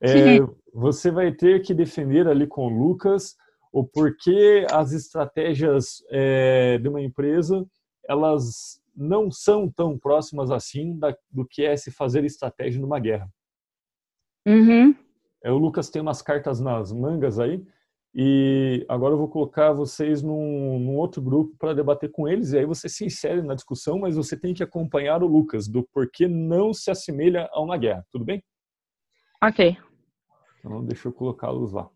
É, você vai ter que defender ali com o Lucas o porquê as estratégias é, de uma empresa elas não são tão próximas assim da- do que é se fazer estratégia numa guerra. Uhum. É, o Lucas tem umas cartas nas mangas aí e agora eu vou colocar vocês num, num outro grupo para debater com eles e aí você se insere na discussão, mas você tem que acompanhar o Lucas do porquê não se assemelha a uma guerra, tudo bem? Ok. Então deixa eu colocá-los lá.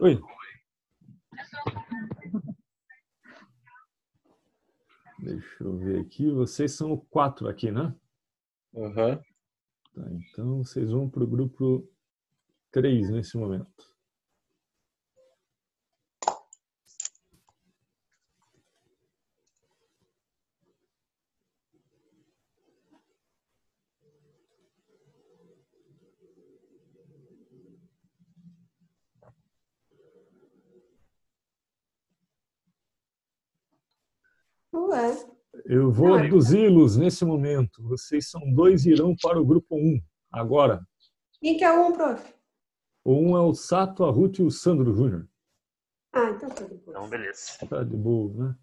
Oi. Deixa eu ver aqui. Vocês são quatro aqui, né? Aham. Tá, então vocês vão para o grupo 3 nesse momento. Ué. Eu vou aduzi-los nesse momento. Vocês são dois e irão para o grupo 1 agora. Quem que é um, prof? O um é o Sato, a Ruth e o Sandro Júnior. Ah, então tá depois. Então, beleza. Tá de boa, né?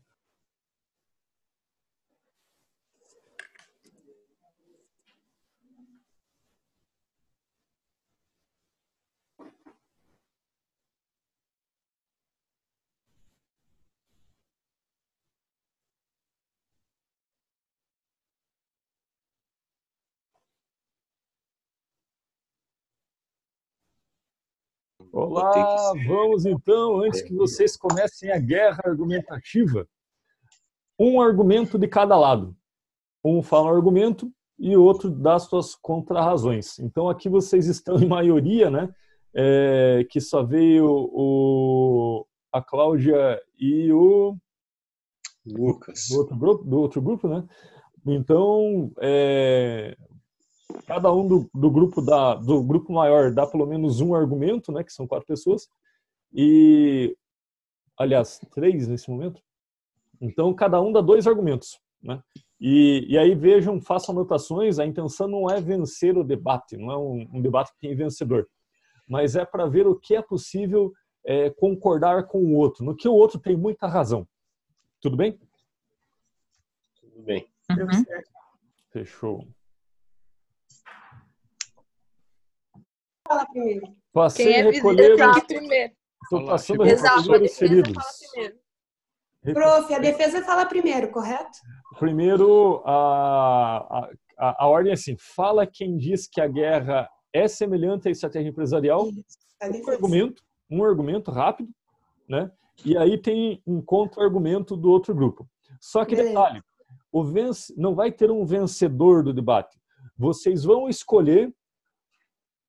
Olá, vamos então, antes que vocês comecem a guerra argumentativa, um argumento de cada lado. Um fala um argumento e o outro dá suas contrarrazões. Então aqui vocês estão em maioria, né? É, que só veio o, a Cláudia e o Lucas. Do outro grupo, do outro grupo né? Então, é, cada um do, do, grupo dá, do grupo maior dá pelo menos um argumento, né? Que são quatro pessoas. E, aliás, três nesse momento. Então, cada um dá dois argumentos, né? E, e aí vejam, façam anotações. A intenção não é vencer o debate, não é um, um debate que tem vencedor, mas é para ver o que é possível é, concordar com o outro, no que o outro tem muita razão. Tudo bem? Tudo bem. Uhum. Fechou. Fala primeiro. Passei Quem é recolher. tem que primeiro. Estou passando Exato, a recolher os defesa feridos. Prof, a defesa fala primeiro, correto? Primeiro, a, a, a ordem é assim: fala quem diz que a guerra é semelhante à estratégia empresarial. Um argumento, um argumento rápido, né? E aí tem um contra-argumento do outro grupo. Só que Beleza. detalhe, o vence, não vai ter um vencedor do debate. Vocês vão escolher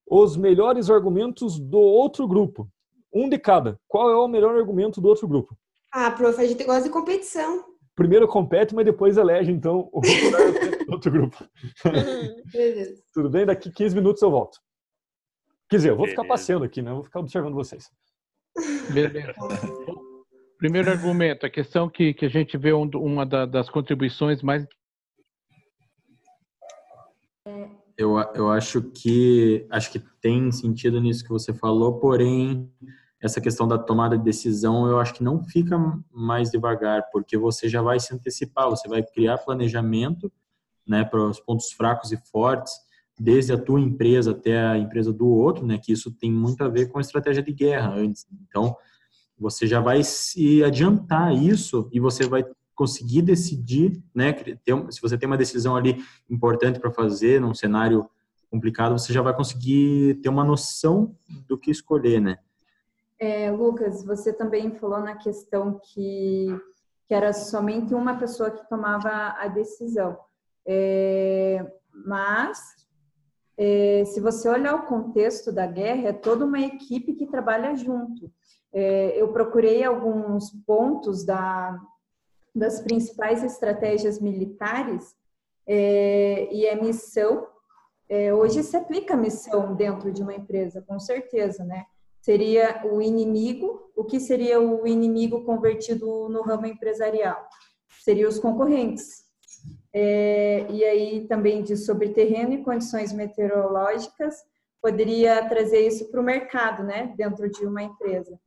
os melhores argumentos do outro grupo. Um de cada. Qual é o melhor argumento do outro grupo? Ah, prof, a gente gosta de competição. Primeiro compete, mas depois elege, então, o outro grupo. Beleza. Tudo bem? Daqui 15 minutos eu volto. Quer dizer, eu vou ficar passeando aqui, né? Eu vou ficar observando vocês. Beleza. Primeiro argumento, a questão que, que a gente vê um, uma da- das contribuições mais Eu, eu acho que acho que tem sentido nisso que você falou, porém essa questão da tomada de decisão eu acho que não fica mais devagar, porque você já vai se antecipar, você vai criar planejamento, né, para os pontos fracos e fortes, desde a tua empresa até a empresa do outro, né, que isso tem muito a ver com a estratégia de guerra antes. Então, você já vai se adiantar isso e você vai conseguir decidir, né? se você tem uma decisão ali importante para fazer num cenário complicado, você já vai conseguir ter uma noção do que escolher, né? É, Lucas, você também falou na questão que, que era somente uma pessoa que tomava a decisão. É, mas, é, se você olhar o contexto da guerra, é toda uma equipe que trabalha junto. É, eu procurei alguns pontos da, das principais estratégias militares é, e a missão. é, hoje se aplica a missão dentro de uma empresa, com certeza, né? Seria o inimigo. O que seria o inimigo convertido no ramo empresarial? Seriam os concorrentes. É, e aí também diz sobre terreno e condições meteorológicas, poderia trazer isso para o mercado, né, dentro de uma empresa.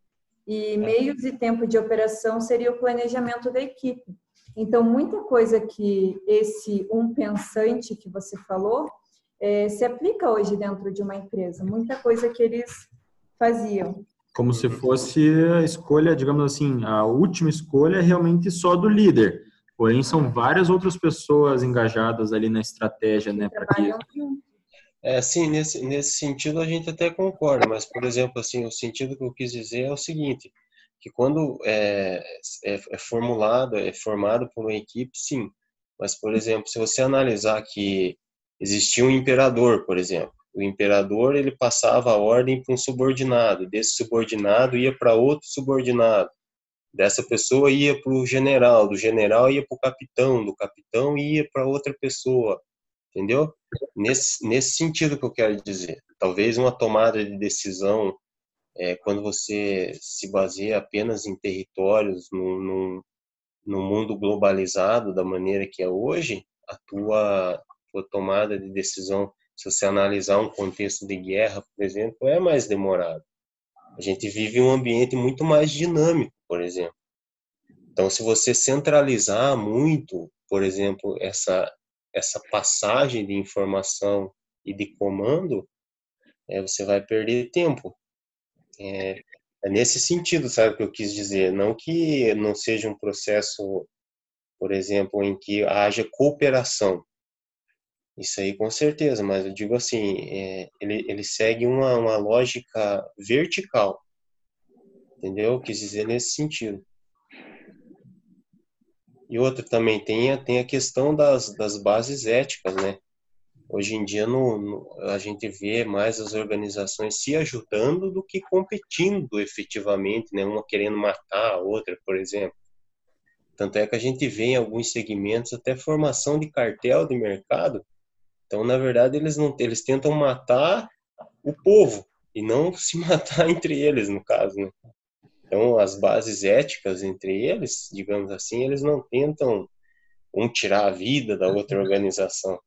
E meios e tempo de operação seria o planejamento da equipe. Então, muita coisa que esse um pensante que você falou é, se aplica hoje dentro de uma empresa. Muita coisa que eles faziam. Como se fosse a escolha, digamos assim, a última escolha é realmente só do líder. Porém, são várias outras pessoas engajadas ali na estratégia, né? Para que. É, sim, nesse, nesse sentido a gente até concorda, mas, por exemplo, assim, o sentido que eu quis dizer é o seguinte, que quando é, é, é formulado, é formado por uma equipe, sim, mas, por exemplo, se você analisar que existia um imperador, por exemplo, o imperador ele passava a ordem para um subordinado, desse subordinado ia para outro subordinado, dessa pessoa ia para o general, do general ia para o capitão, do capitão ia para outra pessoa, entendeu? Nesse, nesse sentido que eu quero dizer. Talvez uma tomada de decisão, é, quando você se baseia apenas em territórios, num, mundo globalizado da maneira que é hoje, a tua, tua tomada de decisão, se você analisar um contexto de guerra, por exemplo, é mais demorado. A gente vive um ambiente muito mais dinâmico, por exemplo. Então, se você centralizar muito, por exemplo, essa essa passagem de informação e de comando, é, você vai perder tempo. É, é nesse sentido, sabe o que eu quis dizer? Não que não seja um processo, por exemplo, em que haja cooperação. Isso aí com certeza, mas eu digo assim, é, ele, ele segue uma, uma lógica vertical. Entendeu? Eu quis dizer nesse sentido. E outra também tem a, tem a questão das, das bases éticas, né? Hoje em dia no, no, a gente vê mais as organizações se ajudando do que competindo efetivamente, né? Uma querendo matar a outra, por exemplo. Tanto é que a gente vê em alguns segmentos até formação de cartel de mercado. Então, na verdade, eles não eles tentam matar o povo e não se matar entre eles, no caso, né? Então, as bases éticas entre eles, digamos assim, eles não tentam um tirar a vida da outra organização.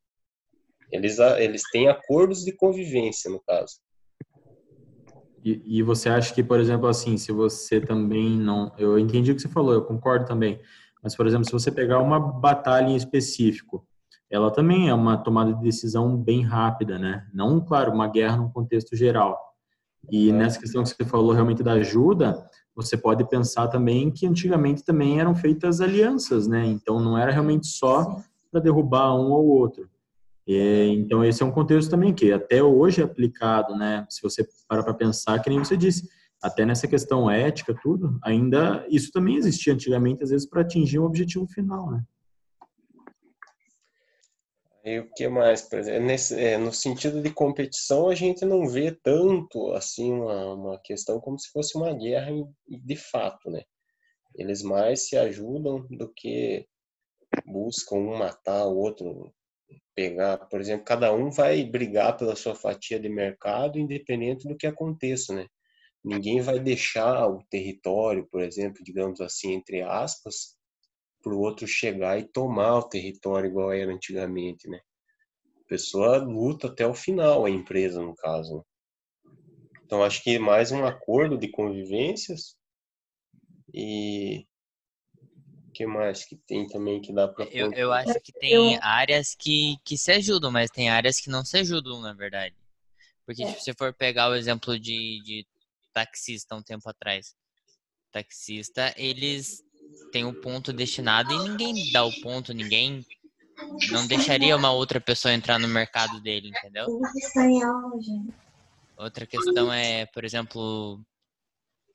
Eles, eles têm acordos de convivência, no caso. E, e, você acha que, por exemplo, assim, se você também não. Eu entendi o que você falou, eu concordo também. Mas, por exemplo, se você pegar uma batalha em específico, ela também é uma tomada de decisão bem rápida, né? Não, claro, uma guerra num contexto geral. E nessa questão que você falou realmente da ajuda, você pode pensar também que antigamente também eram feitas alianças, né? Então não era realmente só para derrubar um ou outro. Então, esse é um contexto também que até hoje é aplicado, né? Se você para para pensar, que nem você disse, até nessa questão ética, tudo, ainda isso também existia antigamente, às vezes, para atingir um objetivo final, né? E o que mais? Nesse, é, no sentido de competição, a gente não vê tanto assim uma, uma questão como se fosse uma guerra de fato, né? Eles mais se ajudam do que buscam um matar o outro pegar, por exemplo, cada um vai brigar pela sua fatia de mercado, independente do que aconteça, né? Ninguém vai deixar o território, por exemplo, digamos assim, entre aspas, para o outro chegar e tomar o território igual era antigamente, né? A pessoa luta até o final, a empresa, no caso. Né? Então, acho que mais um acordo de convivências e que mais que tem também que dá para eu, eu acho que tem áreas que, que se ajudam, mas tem áreas que não se ajudam, na verdade. Porque é. se você for pegar o exemplo de, de taxista um tempo atrás, taxista, eles têm um ponto destinado e ninguém dá o ponto, ninguém não deixaria uma outra pessoa entrar no mercado dele, entendeu? Outra questão é, por exemplo,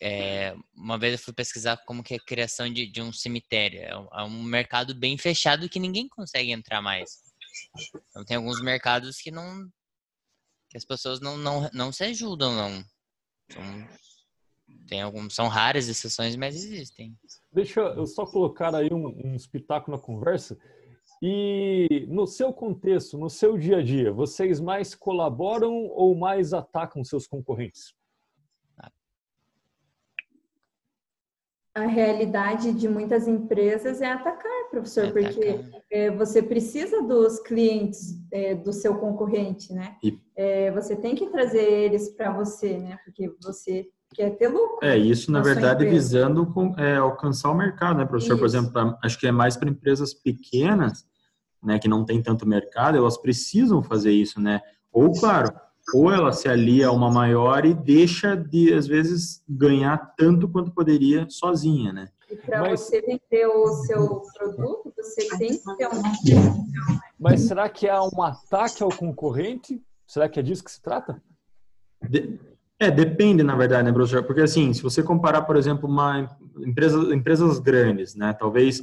é, uma vez eu fui pesquisar como que é a criação de, de um cemitério. É um, é um, mercado bem fechado que ninguém consegue entrar mais. Então tem alguns mercados que não que as pessoas não, não, não se ajudam, não. Então, tem alguns, são raras exceções, mas existem. Deixa eu só colocar aí um, um espetáculo na conversa. E no seu contexto, no seu dia a dia, vocês mais colaboram ou mais atacam seus concorrentes? a realidade de muitas empresas é atacar, professor, é porque é, você precisa dos clientes é, do seu concorrente, né? E... É, você tem que trazer eles para você, né? Porque você quer ter lucro. É, isso na, na verdade visando com, é, alcançar o mercado, né, professor? Isso. Por exemplo, pra, acho que é mais para empresas pequenas, né, que não tem tanto mercado, elas precisam fazer isso, né? Ou, claro, ou ela se alia a uma maior e deixa de, às vezes, ganhar tanto quanto poderia sozinha, né? E para Mas... você vender o seu produto, você tem que ter um Mas será que há um ataque ao concorrente? Será que é disso que se trata? De... É, depende, na verdade, né, professor? Porque, assim, se você comparar, por exemplo, uma empresa, empresas grandes, né? Talvez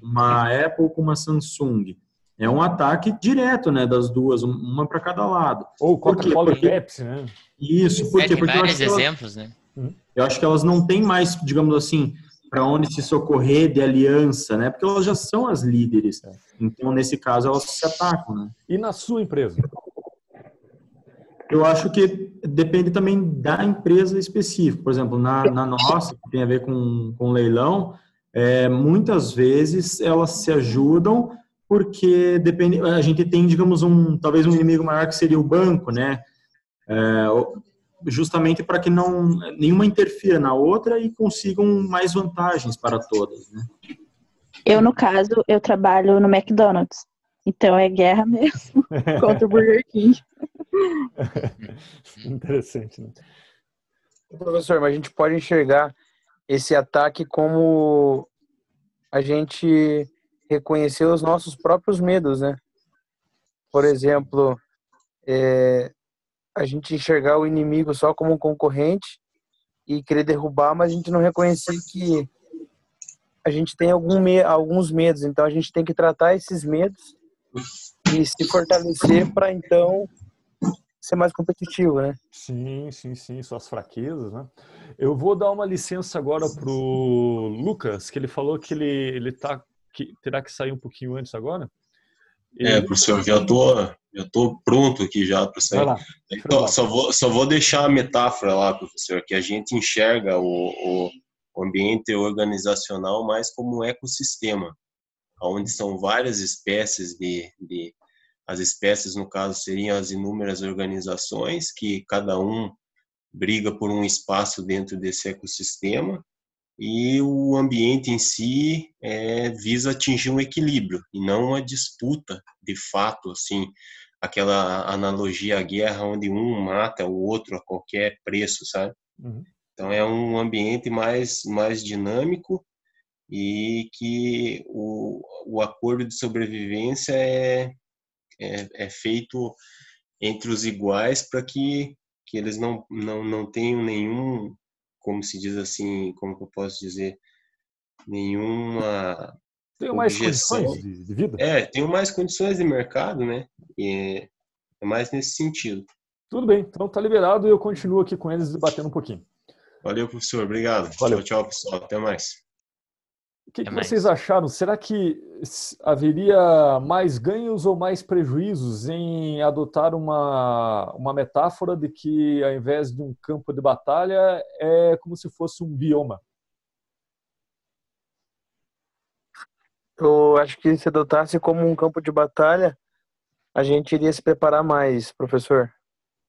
uma Apple com uma Samsung é um ataque direto, né, das duas, uma para cada lado. Ou Coca-Cola e Pepsi, né? Isso, por quê? Porque vários exemplos, elas, né? Eu acho que elas não têm mais, digamos assim, para onde se socorrer de aliança, né? Porque elas já são as líderes. É. Então, nesse caso, elas se atacam, né? E na sua empresa? Eu acho que depende também da empresa específica. Por exemplo, na, na nossa, que tem a ver com, com leilão, é, muitas vezes elas se ajudam porque depende, a gente tem, digamos, um talvez um inimigo maior que seria o banco, né? É, justamente para que não nenhuma interfira na outra e consigam mais vantagens para todas, né? Eu no caso eu trabalho no McDonald's, então é guerra mesmo contra o Burger King. Interessante, né? Professor, mas a gente pode enxergar esse ataque como a gente reconhecer os nossos próprios medos, né? Por exemplo, é, a gente enxergar o inimigo só como um concorrente e querer derrubar, mas a gente não reconhecer que a gente tem algum me, alguns medos, então a gente tem que tratar esses medos e se fortalecer para então ser mais competitivo, né? Sim, sim, sim, suas fraquezas, né? Eu vou dar uma licença agora pro Lucas, que ele falou que ele ele tá que terá que sair um pouquinho antes agora. Ele... É, professor, já tô, já tô pronto aqui já para sair. Vai lá, Então, só vou, só vou deixar a metáfora lá, professor, que a gente enxerga o, o ambiente organizacional mais como um ecossistema, onde são várias espécies de, de as espécies no caso seriam as inúmeras organizações que cada um briga por um espaço dentro desse ecossistema e o ambiente em si é, visa atingir um equilíbrio e não uma disputa de fato assim aquela analogia à guerra onde um mata o outro a qualquer preço sabe Uhum. então é um ambiente mais mais dinâmico e que o, o acordo de sobrevivência é, é, é feito entre os iguais para que que eles não, não não tenham nenhum como se diz assim como que eu posso dizer nenhuma Tenho mais objeção. condições de, vida? é tenham mais condições de mercado né e é, é mais nesse sentido Tudo bem, então tá liberado e eu continuo aqui com eles debatendo um pouquinho. valeu professor obrigado Valeu. tchau tchau pessoal até mais O que, que Até mais. vocês acharam? Será que haveria mais ganhos ou mais prejuízos em adotar uma, uma metáfora de que, ao invés de um campo de batalha, é como se fosse um bioma? Eu acho que se adotasse como um campo de batalha, a gente iria se preparar mais, professor.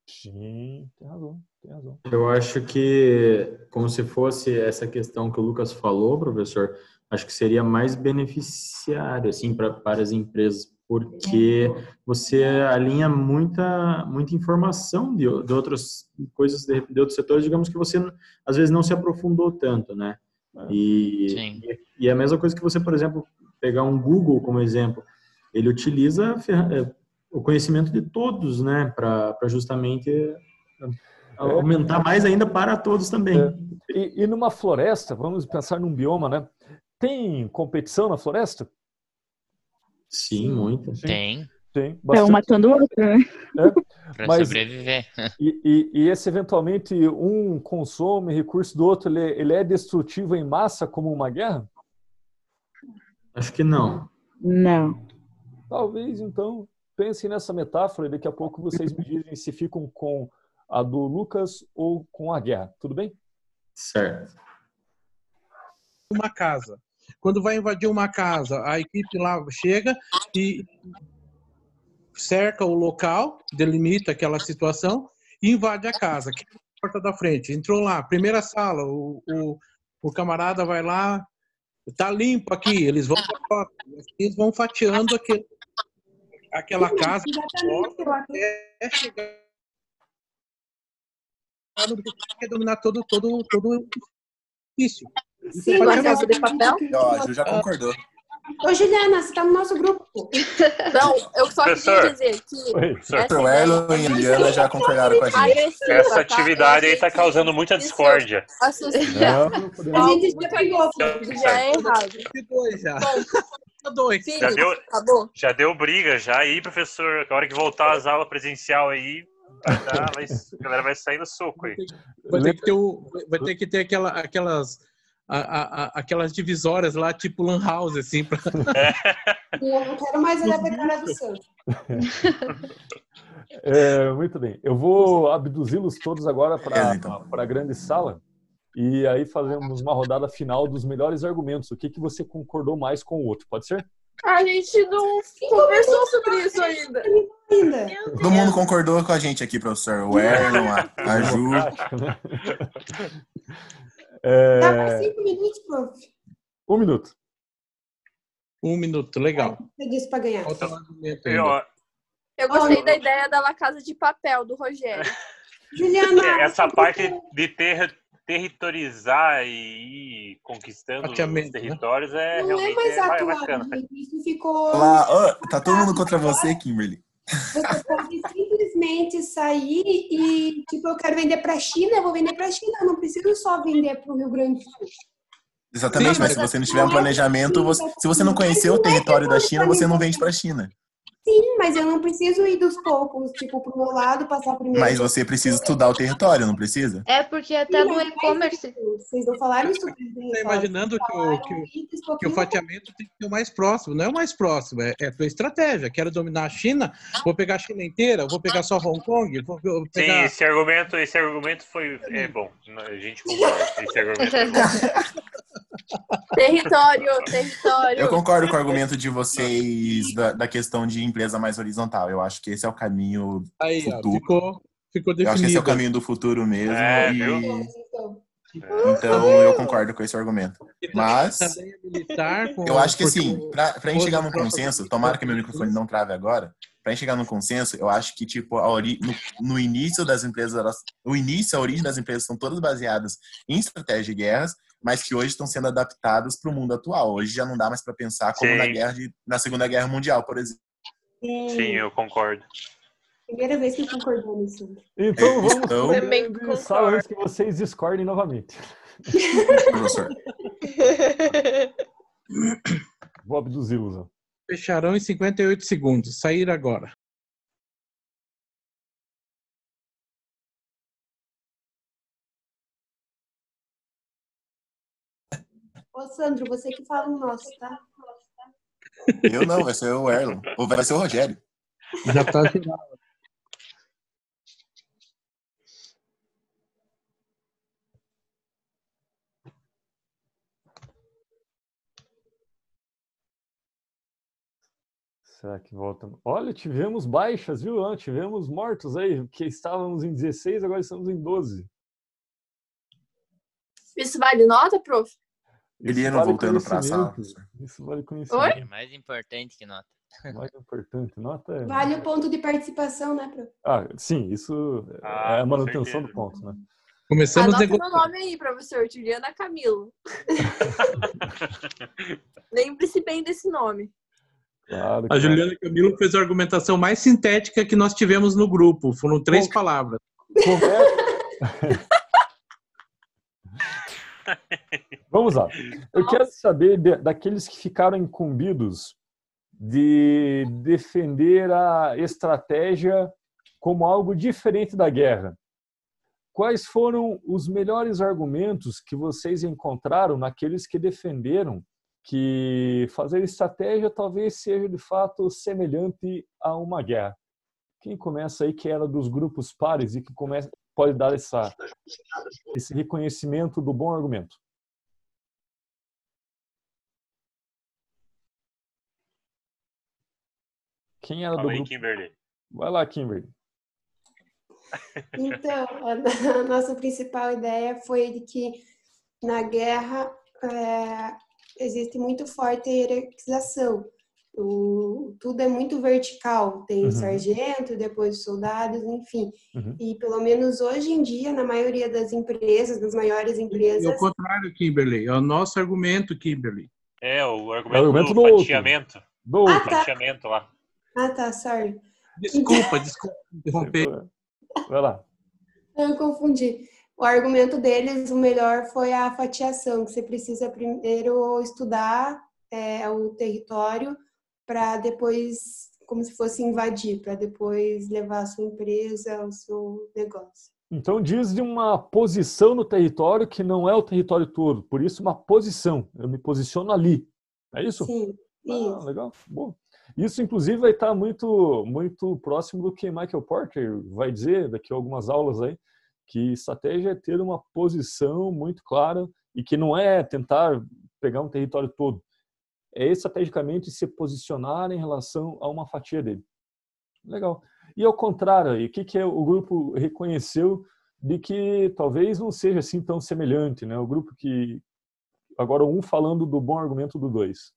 Sim, tem razão, tem razão. Eu acho que, como se fosse essa questão que o Lucas falou, professor, acho que seria mais beneficiário, assim, pra, para as empresas, porque você alinha muita, muita informação de, de outras coisas, de, de outros setores, digamos que você, às vezes, não se aprofundou tanto, né? E, Sim. e é a mesma coisa que você, por exemplo, pegar um Google como exemplo, ele utiliza é, o conhecimento de todos, né, para justamente aumentar mais ainda para todos também. E, e numa floresta, vamos pensar num bioma, né? Tem competição na floresta? Sim, muito. Tem. Tem, É um bastante. matando o outro, né? É, Pra mas- sobreviver. E, e- e esse eventualmente um consome recurso do outro, ele, ele é destrutivo em massa como uma guerra? Acho que não. Não. Talvez então pensem nessa metáfora e daqui a pouco vocês me dizem se ficam com a do Lucas ou com a guerra. Tudo bem? Certo. Uma casa. Quando vai invadir uma casa, a equipe lá chega e cerca o local, delimita aquela situação e invade a casa. Que é a porta da frente. Entrou lá, primeira sala, o, o, o camarada vai lá, tá limpo aqui, eles vão eles vão fatiando aquele, aquela casa até chegar dominar todo todo todo o edifício. Sim, mas eu- de papel? Ó, Ju já concordou. Ô, Juliana, você tá no nosso grupo. Não, eu só Professor. queria dizer que Oi. ideia Erlon e a Juliana já concordaram com a gente. Essa tá? atividade aí tá Gente, causando muita discórdia. A gente já agressivo já é errado. já. Bom, dois. Já deu, acabou? já deu briga já aí, professor. A hora que voltar às aulas presencial aí, vai dar, vai- a galera vai sair no soco aí. Vai ter que ter, o, vai ter, que ter aquela, aquelas, a- a- a- aquelas divisórias lá, tipo Lan House, assim, pra, Eu não quero mais olhar pra cara do Santos. É, muito bem. Eu vou abduzi-los todos agora Beleza, então. para a grande sala e aí fazemos uma rodada final dos melhores argumentos. O que, que você concordou mais com o outro? Pode ser? A gente não conversou sobre isso ainda. Ainda. Todo mundo concordou com a gente aqui, professor. O Erlon, a, a Ju. Né? Dá É, cinco minutos, prof. um minuto. um minuto, legal. Você disse pra ganhar. Falta um argumento ainda. ó, Eu gostei da ideia da La Casa de Papel, do Rogério. Juliana, é, essa parte de ter, territorizar e ir conquistando os né? territórios é não é realmente mais é, atual. bacana. Isso ficou. Lá, ó, tá todo mundo contra você, Kimberly. Você pode simplesmente sair e, tipo, eu quero vender pra China, eu vou vender pra China. Eu não preciso só vender pro Rio Grande do Sul. Exatamente, mas se você não tiver um planejamento, você- se você não conhecer o território da China, você não vende para a China. Sim, mas eu não preciso ir dos poucos, tipo, pro meu lado, passar primeiro. Mas você precisa estudar o território, não precisa? É porque até no e-commerce. Vocês não falaram isso. Tá imaginando que o, que, o, que o fatiamento tem que ser o mais próximo. Não é o mais próximo, é, é a tua estratégia. Quero dominar a China, vou pegar a China inteira, vou pegar só Hong Kong, vou vou Sim, pegar... esse argumento, esse argumento foi é bom. A gente concorda. Esse argumento é bom. Território, território. Eu concordo com o argumento de vocês da, da questão de empresa mais horizontal. Eu acho que esse é o caminho Aí, ó, futuro. ficou, ficou Eu acho que esse é o definido. caminho do futuro mesmo. É, e-? Então eu concordo com esse argumento. Mas com- eu acho que assim, pra, pra gente chegar num consenso, tomara que meu microfone não trave agora, pra gente chegar num consenso, eu acho que tipo a ori no, no início das empresas, elas, o início, a origem das empresas são todas baseadas em estratégia de guerras, mas que hoje estão sendo adaptadas para o mundo atual. Hoje já não dá mais para pensar como Sim. na guerra de, na Segunda Guerra Mundial, por exemplo. Sim, eu concordo. Primeira vez que nisso. Então vamos Então- ensaio antes que vocês discordem novamente. Professor. Vou abduzi-los. ó. Fecharão em 58 segundos. Sair agora. Ô, Sandro, você que fala o nosso, tá? Eu não, vai ser o Erlon. Ou vai ser o Rogério. Já tá gerado. Será que volta? Olha, tivemos baixas, viu? Ah, Tivemos mortos aí, que estávamos em 16, agora estamos em 12. Isso vale nota, prof? Ele ia vale voltando pra sala. conhecimento. Isso vale conhecimento. É mais importante que nota. Mais importante. Nota é... Vale o ponto de participação, né, prof? Ah, sim, isso Ah, é a manutenção do ponto, né? Começamos Anota meu negociando. nome aí, professor. Juliana Camilo. Lembre-se bem desse nome. Claro. A. Juliana Camilo fez a argumentação mais sintética que nós tivemos no grupo. Foram três Bom. palavras. Come- Vamos lá. Eu quero saber de- daqueles que ficaram incumbidos de defender a estratégia como algo diferente da guerra. Quais foram os melhores argumentos que vocês encontraram naqueles que defenderam que fazer estratégia talvez seja de fato semelhante a uma guerra? Quem começa aí que era dos grupos pares e que começa, pode dar essa, esse reconhecimento do bom argumento? Quem era do Fala aí, grupo? Kimberly. Vai lá, Kimberly. Então, a, a nossa principal ideia foi de que na guerra é, existe muito forte hierarquização. O, tudo é muito vertical, tem Uhum. sargento, depois os soldados, enfim. Uhum. E pelo menos hoje em dia, na maioria das empresas, das maiores empresas, o contrário, Kimberly. É o nosso argumento, Kimberly. É, o É argumento, o argumento do do outro. fatiamento. Do outro. Ah, tá. Fatiamento lá. Ah, tá, sorry. Desculpa, desculpa interromper. Vai lá. Eu confundi. O argumento deles, o melhor foi a fatiação, que você precisa primeiro estudar é, o território para depois, como se fosse invadir, para depois levar a sua empresa, o seu negócio. Então diz de uma posição no território que não é o território todo, por isso uma posição. Eu me posiciono ali. É isso? Sim, Ah, isso. legal. Bom. Isso inclusive vai estar muito muito próximo do que Michael Porter vai dizer daqui a algumas aulas aí, que estratégia é ter uma posição muito clara e que não é tentar pegar um território todo. É estrategicamente se posicionar em relação a uma fatia dele. Legal. E ao contrário, o que, que é, o grupo reconheceu de que talvez não seja assim tão semelhante, né? O grupo que agora um falando do bom argumento do dois.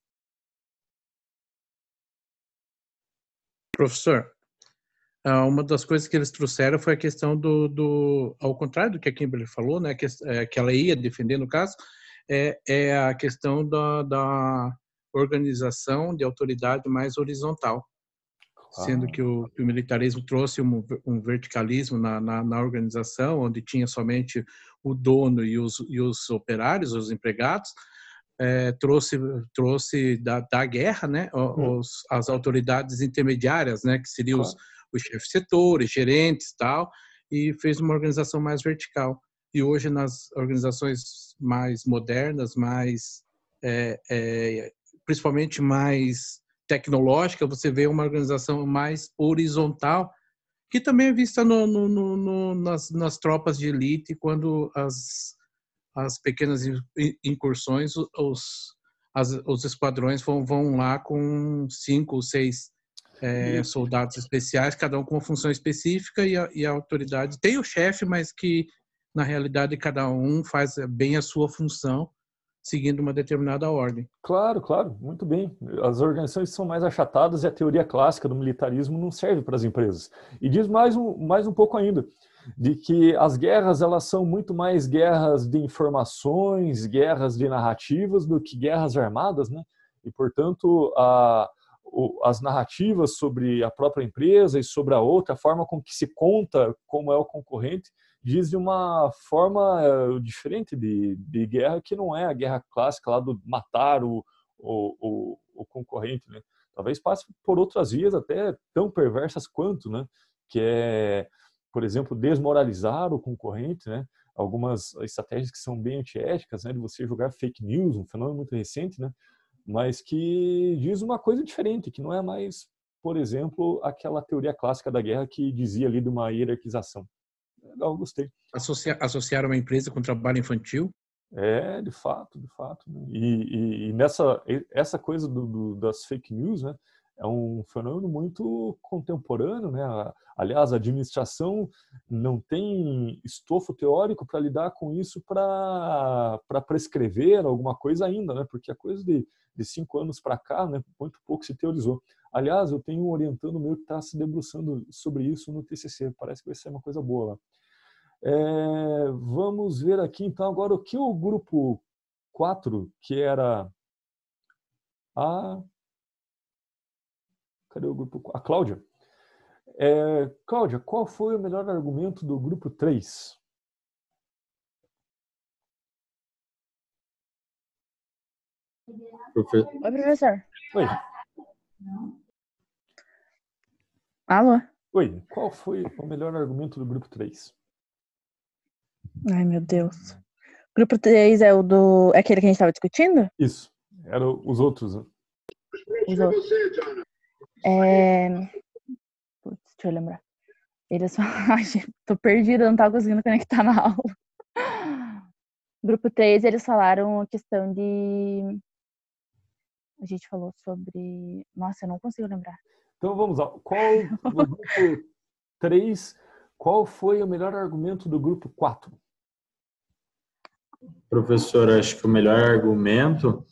Professor, ah, uma das coisas que eles trouxeram foi a questão do, do ao contrário do que a Kimberly falou, né, que, é, que ela ia defender no caso, é, é a questão da, da organização de autoridade mais horizontal, sendo que o, que o militarismo trouxe um, um verticalismo na, na, na organização, onde tinha somente o dono e os, e os operários, os empregados, é, trouxe trouxe da, da guerra, né, Hum. os, as autoridades intermediárias, né, que seriam os, os chefes setores, gerentes, tal, e fez uma organização mais vertical. E hoje nas organizações mais modernas, mais é, é, principalmente mais tecnológica, você vê uma organização mais horizontal, que também é vista no, no, no, nas, nas tropas de elite, quando as, as pequenas in- incursões, os, as, os esquadrões vão, vão lá com cinco ou seis é, soldados especiais, cada um com uma função específica, e a, e a autoridade. Tem o chefe, mas que na realidade cada um faz bem a sua função, seguindo uma determinada ordem. Claro, claro, muito bem. As organizações são mais achatadas e a teoria clássica do militarismo não serve para as empresas. E diz mais um, mais um pouco ainda, de que as guerras elas são muito mais guerras de informações, guerras de narrativas do que guerras armadas, né? E portanto a, o- as narrativas sobre a própria empresa e sobre a outra, a forma com que se conta como é o concorrente, diz de uma forma eh, diferente de, de guerra que não é a guerra clássica lá do matar o, o, o, o concorrente, né? Talvez passe por outras vias até tão perversas quanto, né? Que é, por exemplo, desmoralizar o concorrente, né? Algumas estratégias que são bem antiéticas, né? De você jogar fake news, um fenômeno muito recente, né? Mas que diz uma coisa diferente, que não é mais, por exemplo, aquela teoria clássica da guerra que dizia ali de uma hierarquização. Legal, gostei. Associa, associar uma empresa com trabalho infantil? É, de fato, de fato. né? E, e- e nessa essa coisa do, do- das fake news, né, é um fenômeno muito contemporâneo, né? A- Aliás, a administração não tem estofo teórico para lidar com isso para para prescrever alguma coisa ainda, né? Porque a coisa de, de cinco anos para cá, né, muito pouco se teorizou. Aliás, eu tenho um orientando meu que está se debruçando sobre isso no TCC. Parece que vai ser uma coisa boa lá. É, vamos ver aqui então agora o que o grupo 4, que era a. Cadê o grupo? A Cláudia. É, Cláudia, qual foi o melhor argumento do grupo 3? Profe- Oi, professor. Oi. Alô? Oi, qual foi o melhor argumento do grupo 3? Ai, meu Deus. Grupo 3 é o do. É aquele que a gente estava discutindo? Isso, eram os outros. né? Os outros. É... Putz, deixa eu lembrar. Eles gente, tô perdida, não tava conseguindo conectar na aula. Grupo 3, eles falaram a questão de. A gente falou sobre. Nossa, eu não consigo lembrar. Então vamos lá. Qual do grupo 3, qual foi o melhor argumento do grupo 4? Professor, acho que o melhor argumento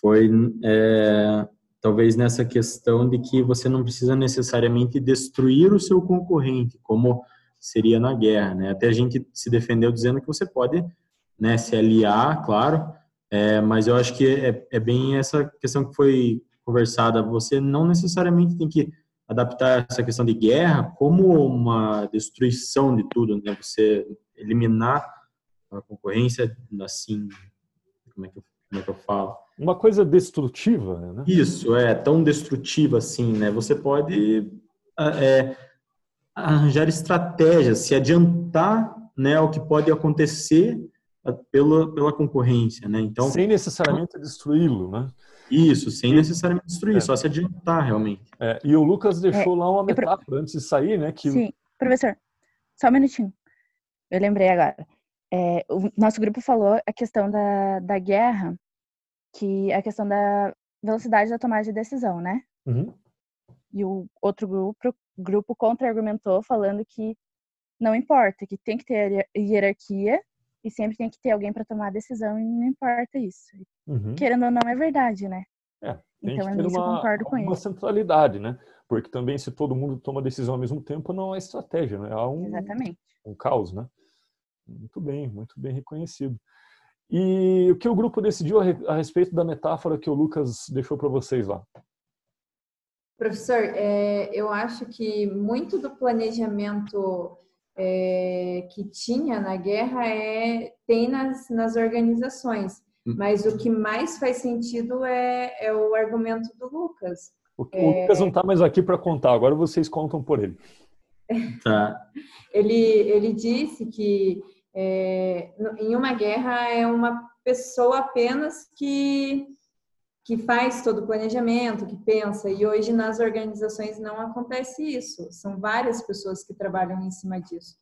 foi é, talvez nessa questão de que você não precisa necessariamente destruir o seu concorrente, como seria na guerra, né? Até a gente se defendeu dizendo que você pode, né, se aliar, claro, é, mas eu acho que é, é bem essa questão que foi conversada. Você não necessariamente tem que adaptar essa questão de guerra como uma destruição de tudo, né? Você eliminar a concorrência, assim, como é que eu, como é que eu falo? Uma coisa destrutiva, né? Isso, é tão destrutiva assim, né? Você pode é, arranjar estratégias, se adiantar, né, ao que pode acontecer pela, pela concorrência, né? Então, sem necessariamente destruí-lo, né? Isso, sem necessariamente destruir, É. só se adiantar realmente. É, e o Lucas deixou É, lá uma pro- metáfora antes de sair, né? Que Sim, professor, só um minutinho. Eu lembrei agora. É, o nosso grupo falou a questão da, da guerra, que é a questão da velocidade da tomada de decisão, né? Uhum. E o outro grupo, grupo contra-argumentou falando que não importa, que tem que ter hier- hierarquia e sempre tem que ter alguém para tomar a decisão e não importa isso. Uhum. Querendo ou não, é verdade, né? É, tem Então, que ter nisso eu uma, concordo com uma ele. centralidade, né? Porque também se todo mundo toma decisão ao mesmo tempo, não é estratégia, né? É um, Exatamente. um caos, né? Muito bem, muito bem reconhecido. E o que o grupo decidiu a, re- a respeito da metáfora que o Lucas deixou para vocês lá? Professor, é, eu acho que muito do planejamento é, que tinha na guerra é, tem nas, nas organizações. Mas o que mais faz sentido é, é o argumento do Lucas. O, o Lucas não está mais aqui para contar, agora vocês contam por ele. Tá. ele, ele disse que é, em uma guerra é uma pessoa apenas que, que faz todo o planejamento, que pensa, e hoje nas organizações não acontece isso. São várias pessoas que trabalham em cima disso.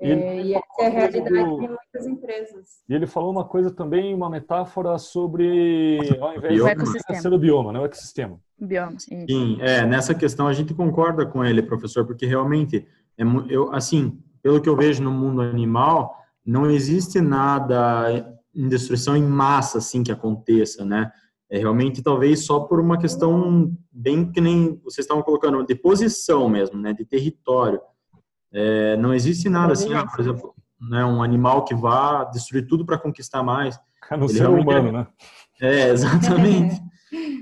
E, é, e essa é a realidade do... de muitas empresas. E ele falou uma coisa também, uma metáfora sobre, ao invés bioma. de ser o bioma, não o ecossistema. Bioma, Sim, é, nessa questão a gente concorda com ele, professor, porque realmente, é, eu, assim, pelo que eu vejo no mundo animal, não existe nada em destruição em massa, assim, que aconteça, né? É realmente, talvez, só por uma questão bem que nem vocês estavam colocando, de posição mesmo, né? De território. É, não existe nada assim, ah, por exemplo, né, um animal que vá destruir tudo para conquistar mais. A não ser humano, é, né? É, exatamente.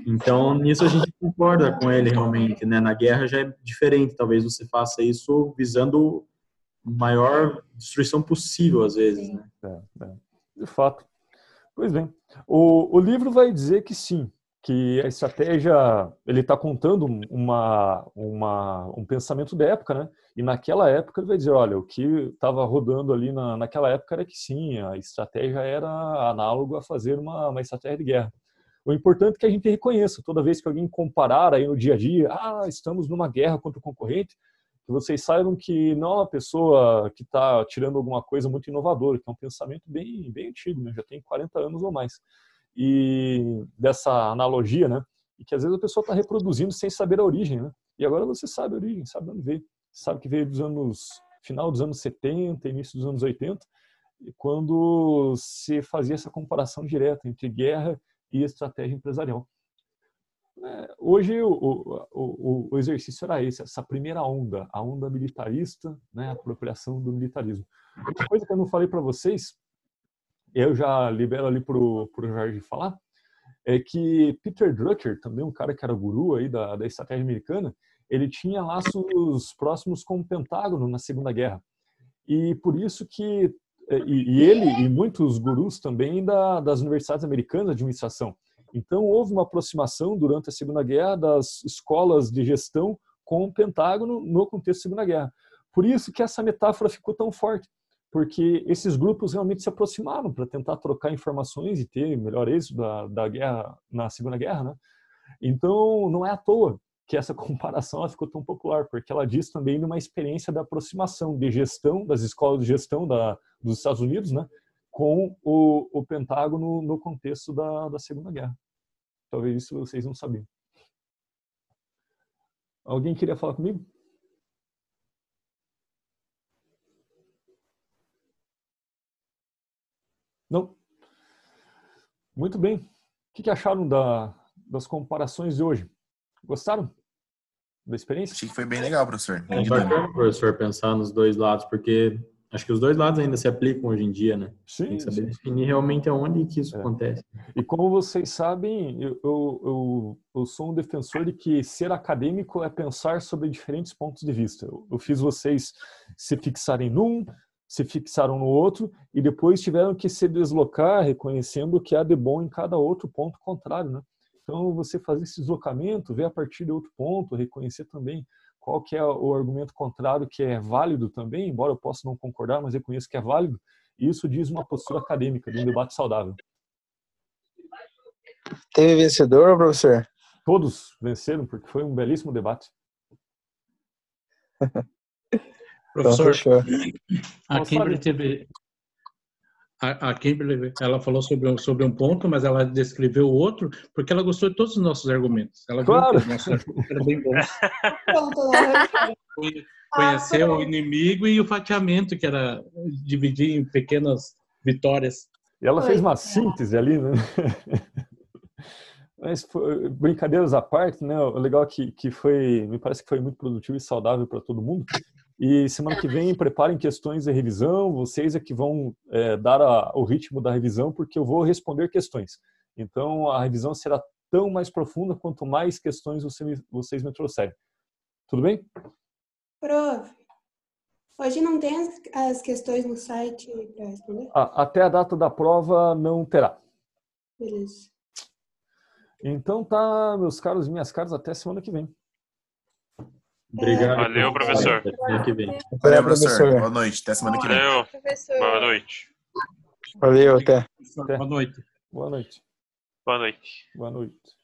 Então, nisso a gente concorda com ele realmente, né? Na guerra já é diferente, talvez você faça isso visando maior destruição possível, às vezes, né? É, é. De fato. Pois bem, o, o livro vai dizer que sim, que a estratégia ele está contando uma, uma, um pensamento da época, né? E naquela época ele vai dizer, olha, o que estava rodando ali na, naquela época era que sim, a estratégia era análogo a fazer uma, uma estratégia de guerra. O importante é que a gente reconheça, toda vez que alguém comparar aí no dia a dia, ah, estamos numa guerra contra o concorrente, que vocês saibam que não é uma pessoa que está tirando alguma coisa muito inovadora, que é um pensamento bem, bem antigo, né? já tem 40 anos ou mais e dessa analogia, né? E que às vezes a pessoa está reproduzindo sem saber a origem, né? E agora você sabe a origem, sabe onde veio. Sabe que veio dos anos final dos anos 70, início dos anos 80, quando se fazia essa comparação direta entre guerra e estratégia empresarial. É, hoje o, o, o, exercício era esse, essa primeira onda, a onda militarista, né, a apropriação do militarismo. Outra coisa que eu não falei para vocês eu já libero ali para o Jorge falar, é que Peter Drucker, também um cara que era guru aí da, da estratégia americana, ele tinha laços próximos com o Pentágono na Segunda Guerra. E por isso que é, e, e ele e muitos gurus também da, das universidades americanas de administração. Então houve uma aproximação durante a Segunda Guerra das escolas de gestão com o Pentágono no contexto da Segunda Guerra. Por isso que essa metáfora ficou tão forte porque esses grupos realmente se aproximaram para tentar trocar informações e ter melhor êxito da, da guerra na Segunda Guerra, né? Então, não é à toa que essa comparação ficou tão popular, porque ela diz também de uma experiência da aproximação de gestão das escolas de gestão da, dos Estados Unidos, né, com o, o Pentágono no contexto da, da Segunda Guerra. Talvez isso vocês não sabiam. Alguém queria falar comigo? Não? Muito bem. O que acharam da, das comparações de hoje? Gostaram da experiência? Achei que foi bem legal, professor. É bacana, professor, pensar nos dois lados, porque acho que os dois lados ainda se aplicam hoje em dia, né? Sim. Tem que saber sim. definir realmente aonde que isso É. acontece. E como vocês sabem, eu, eu, eu, sou um defensor de que ser acadêmico é pensar sobre diferentes pontos de vista. Eu, eu fiz vocês se fixarem num, se fixaram no outro e depois tiveram que se deslocar reconhecendo o que há de bom em cada outro ponto contrário, né? Então você fazer esse deslocamento, ver a partir de outro ponto, reconhecer também qual que é o argumento contrário que é válido também, embora eu possa não concordar, mas reconheço que é válido. E isso diz uma postura acadêmica, de um debate saudável. Teve vencedor, professor? Todos venceram, porque foi um belíssimo debate. Professor, fechou. a Nossa, Kimberly sabe- teve. A, a Kimberly, ela falou sobre, um- sobre um ponto, mas ela descreveu o outro porque ela gostou de todos os nossos argumentos. Ela viu Claro. que os nossos argumentos eram bem Conhecer o inimigo e o fatiamento, que era dividir em pequenas vitórias. E ela fez uma síntese ali, né? Mas brincadeiras à parte, né? O legal é que, que foi, me parece que foi muito produtivo e saudável para todo mundo. E semana que vem preparem questões de revisão. Vocês é que vão é, dar a- o ritmo da revisão, porque eu vou responder questões. Então a revisão será tão mais profunda quanto mais questões você me- vocês me trouxerem. Tudo bem? Prof, hoje não tem as, as questões no site para responder? A- até a data da prova não terá. Beleza. Então tá, meus caros e minhas caras, até semana que vem. Obrigado. Valeu, professor. Até semana que vem. Valeu, professor. professor. Boa noite. Até semana que vem. Valeu. Professor. Boa noite. Valeu, até. Até. Boa noite. Boa noite. Boa noite. Boa noite.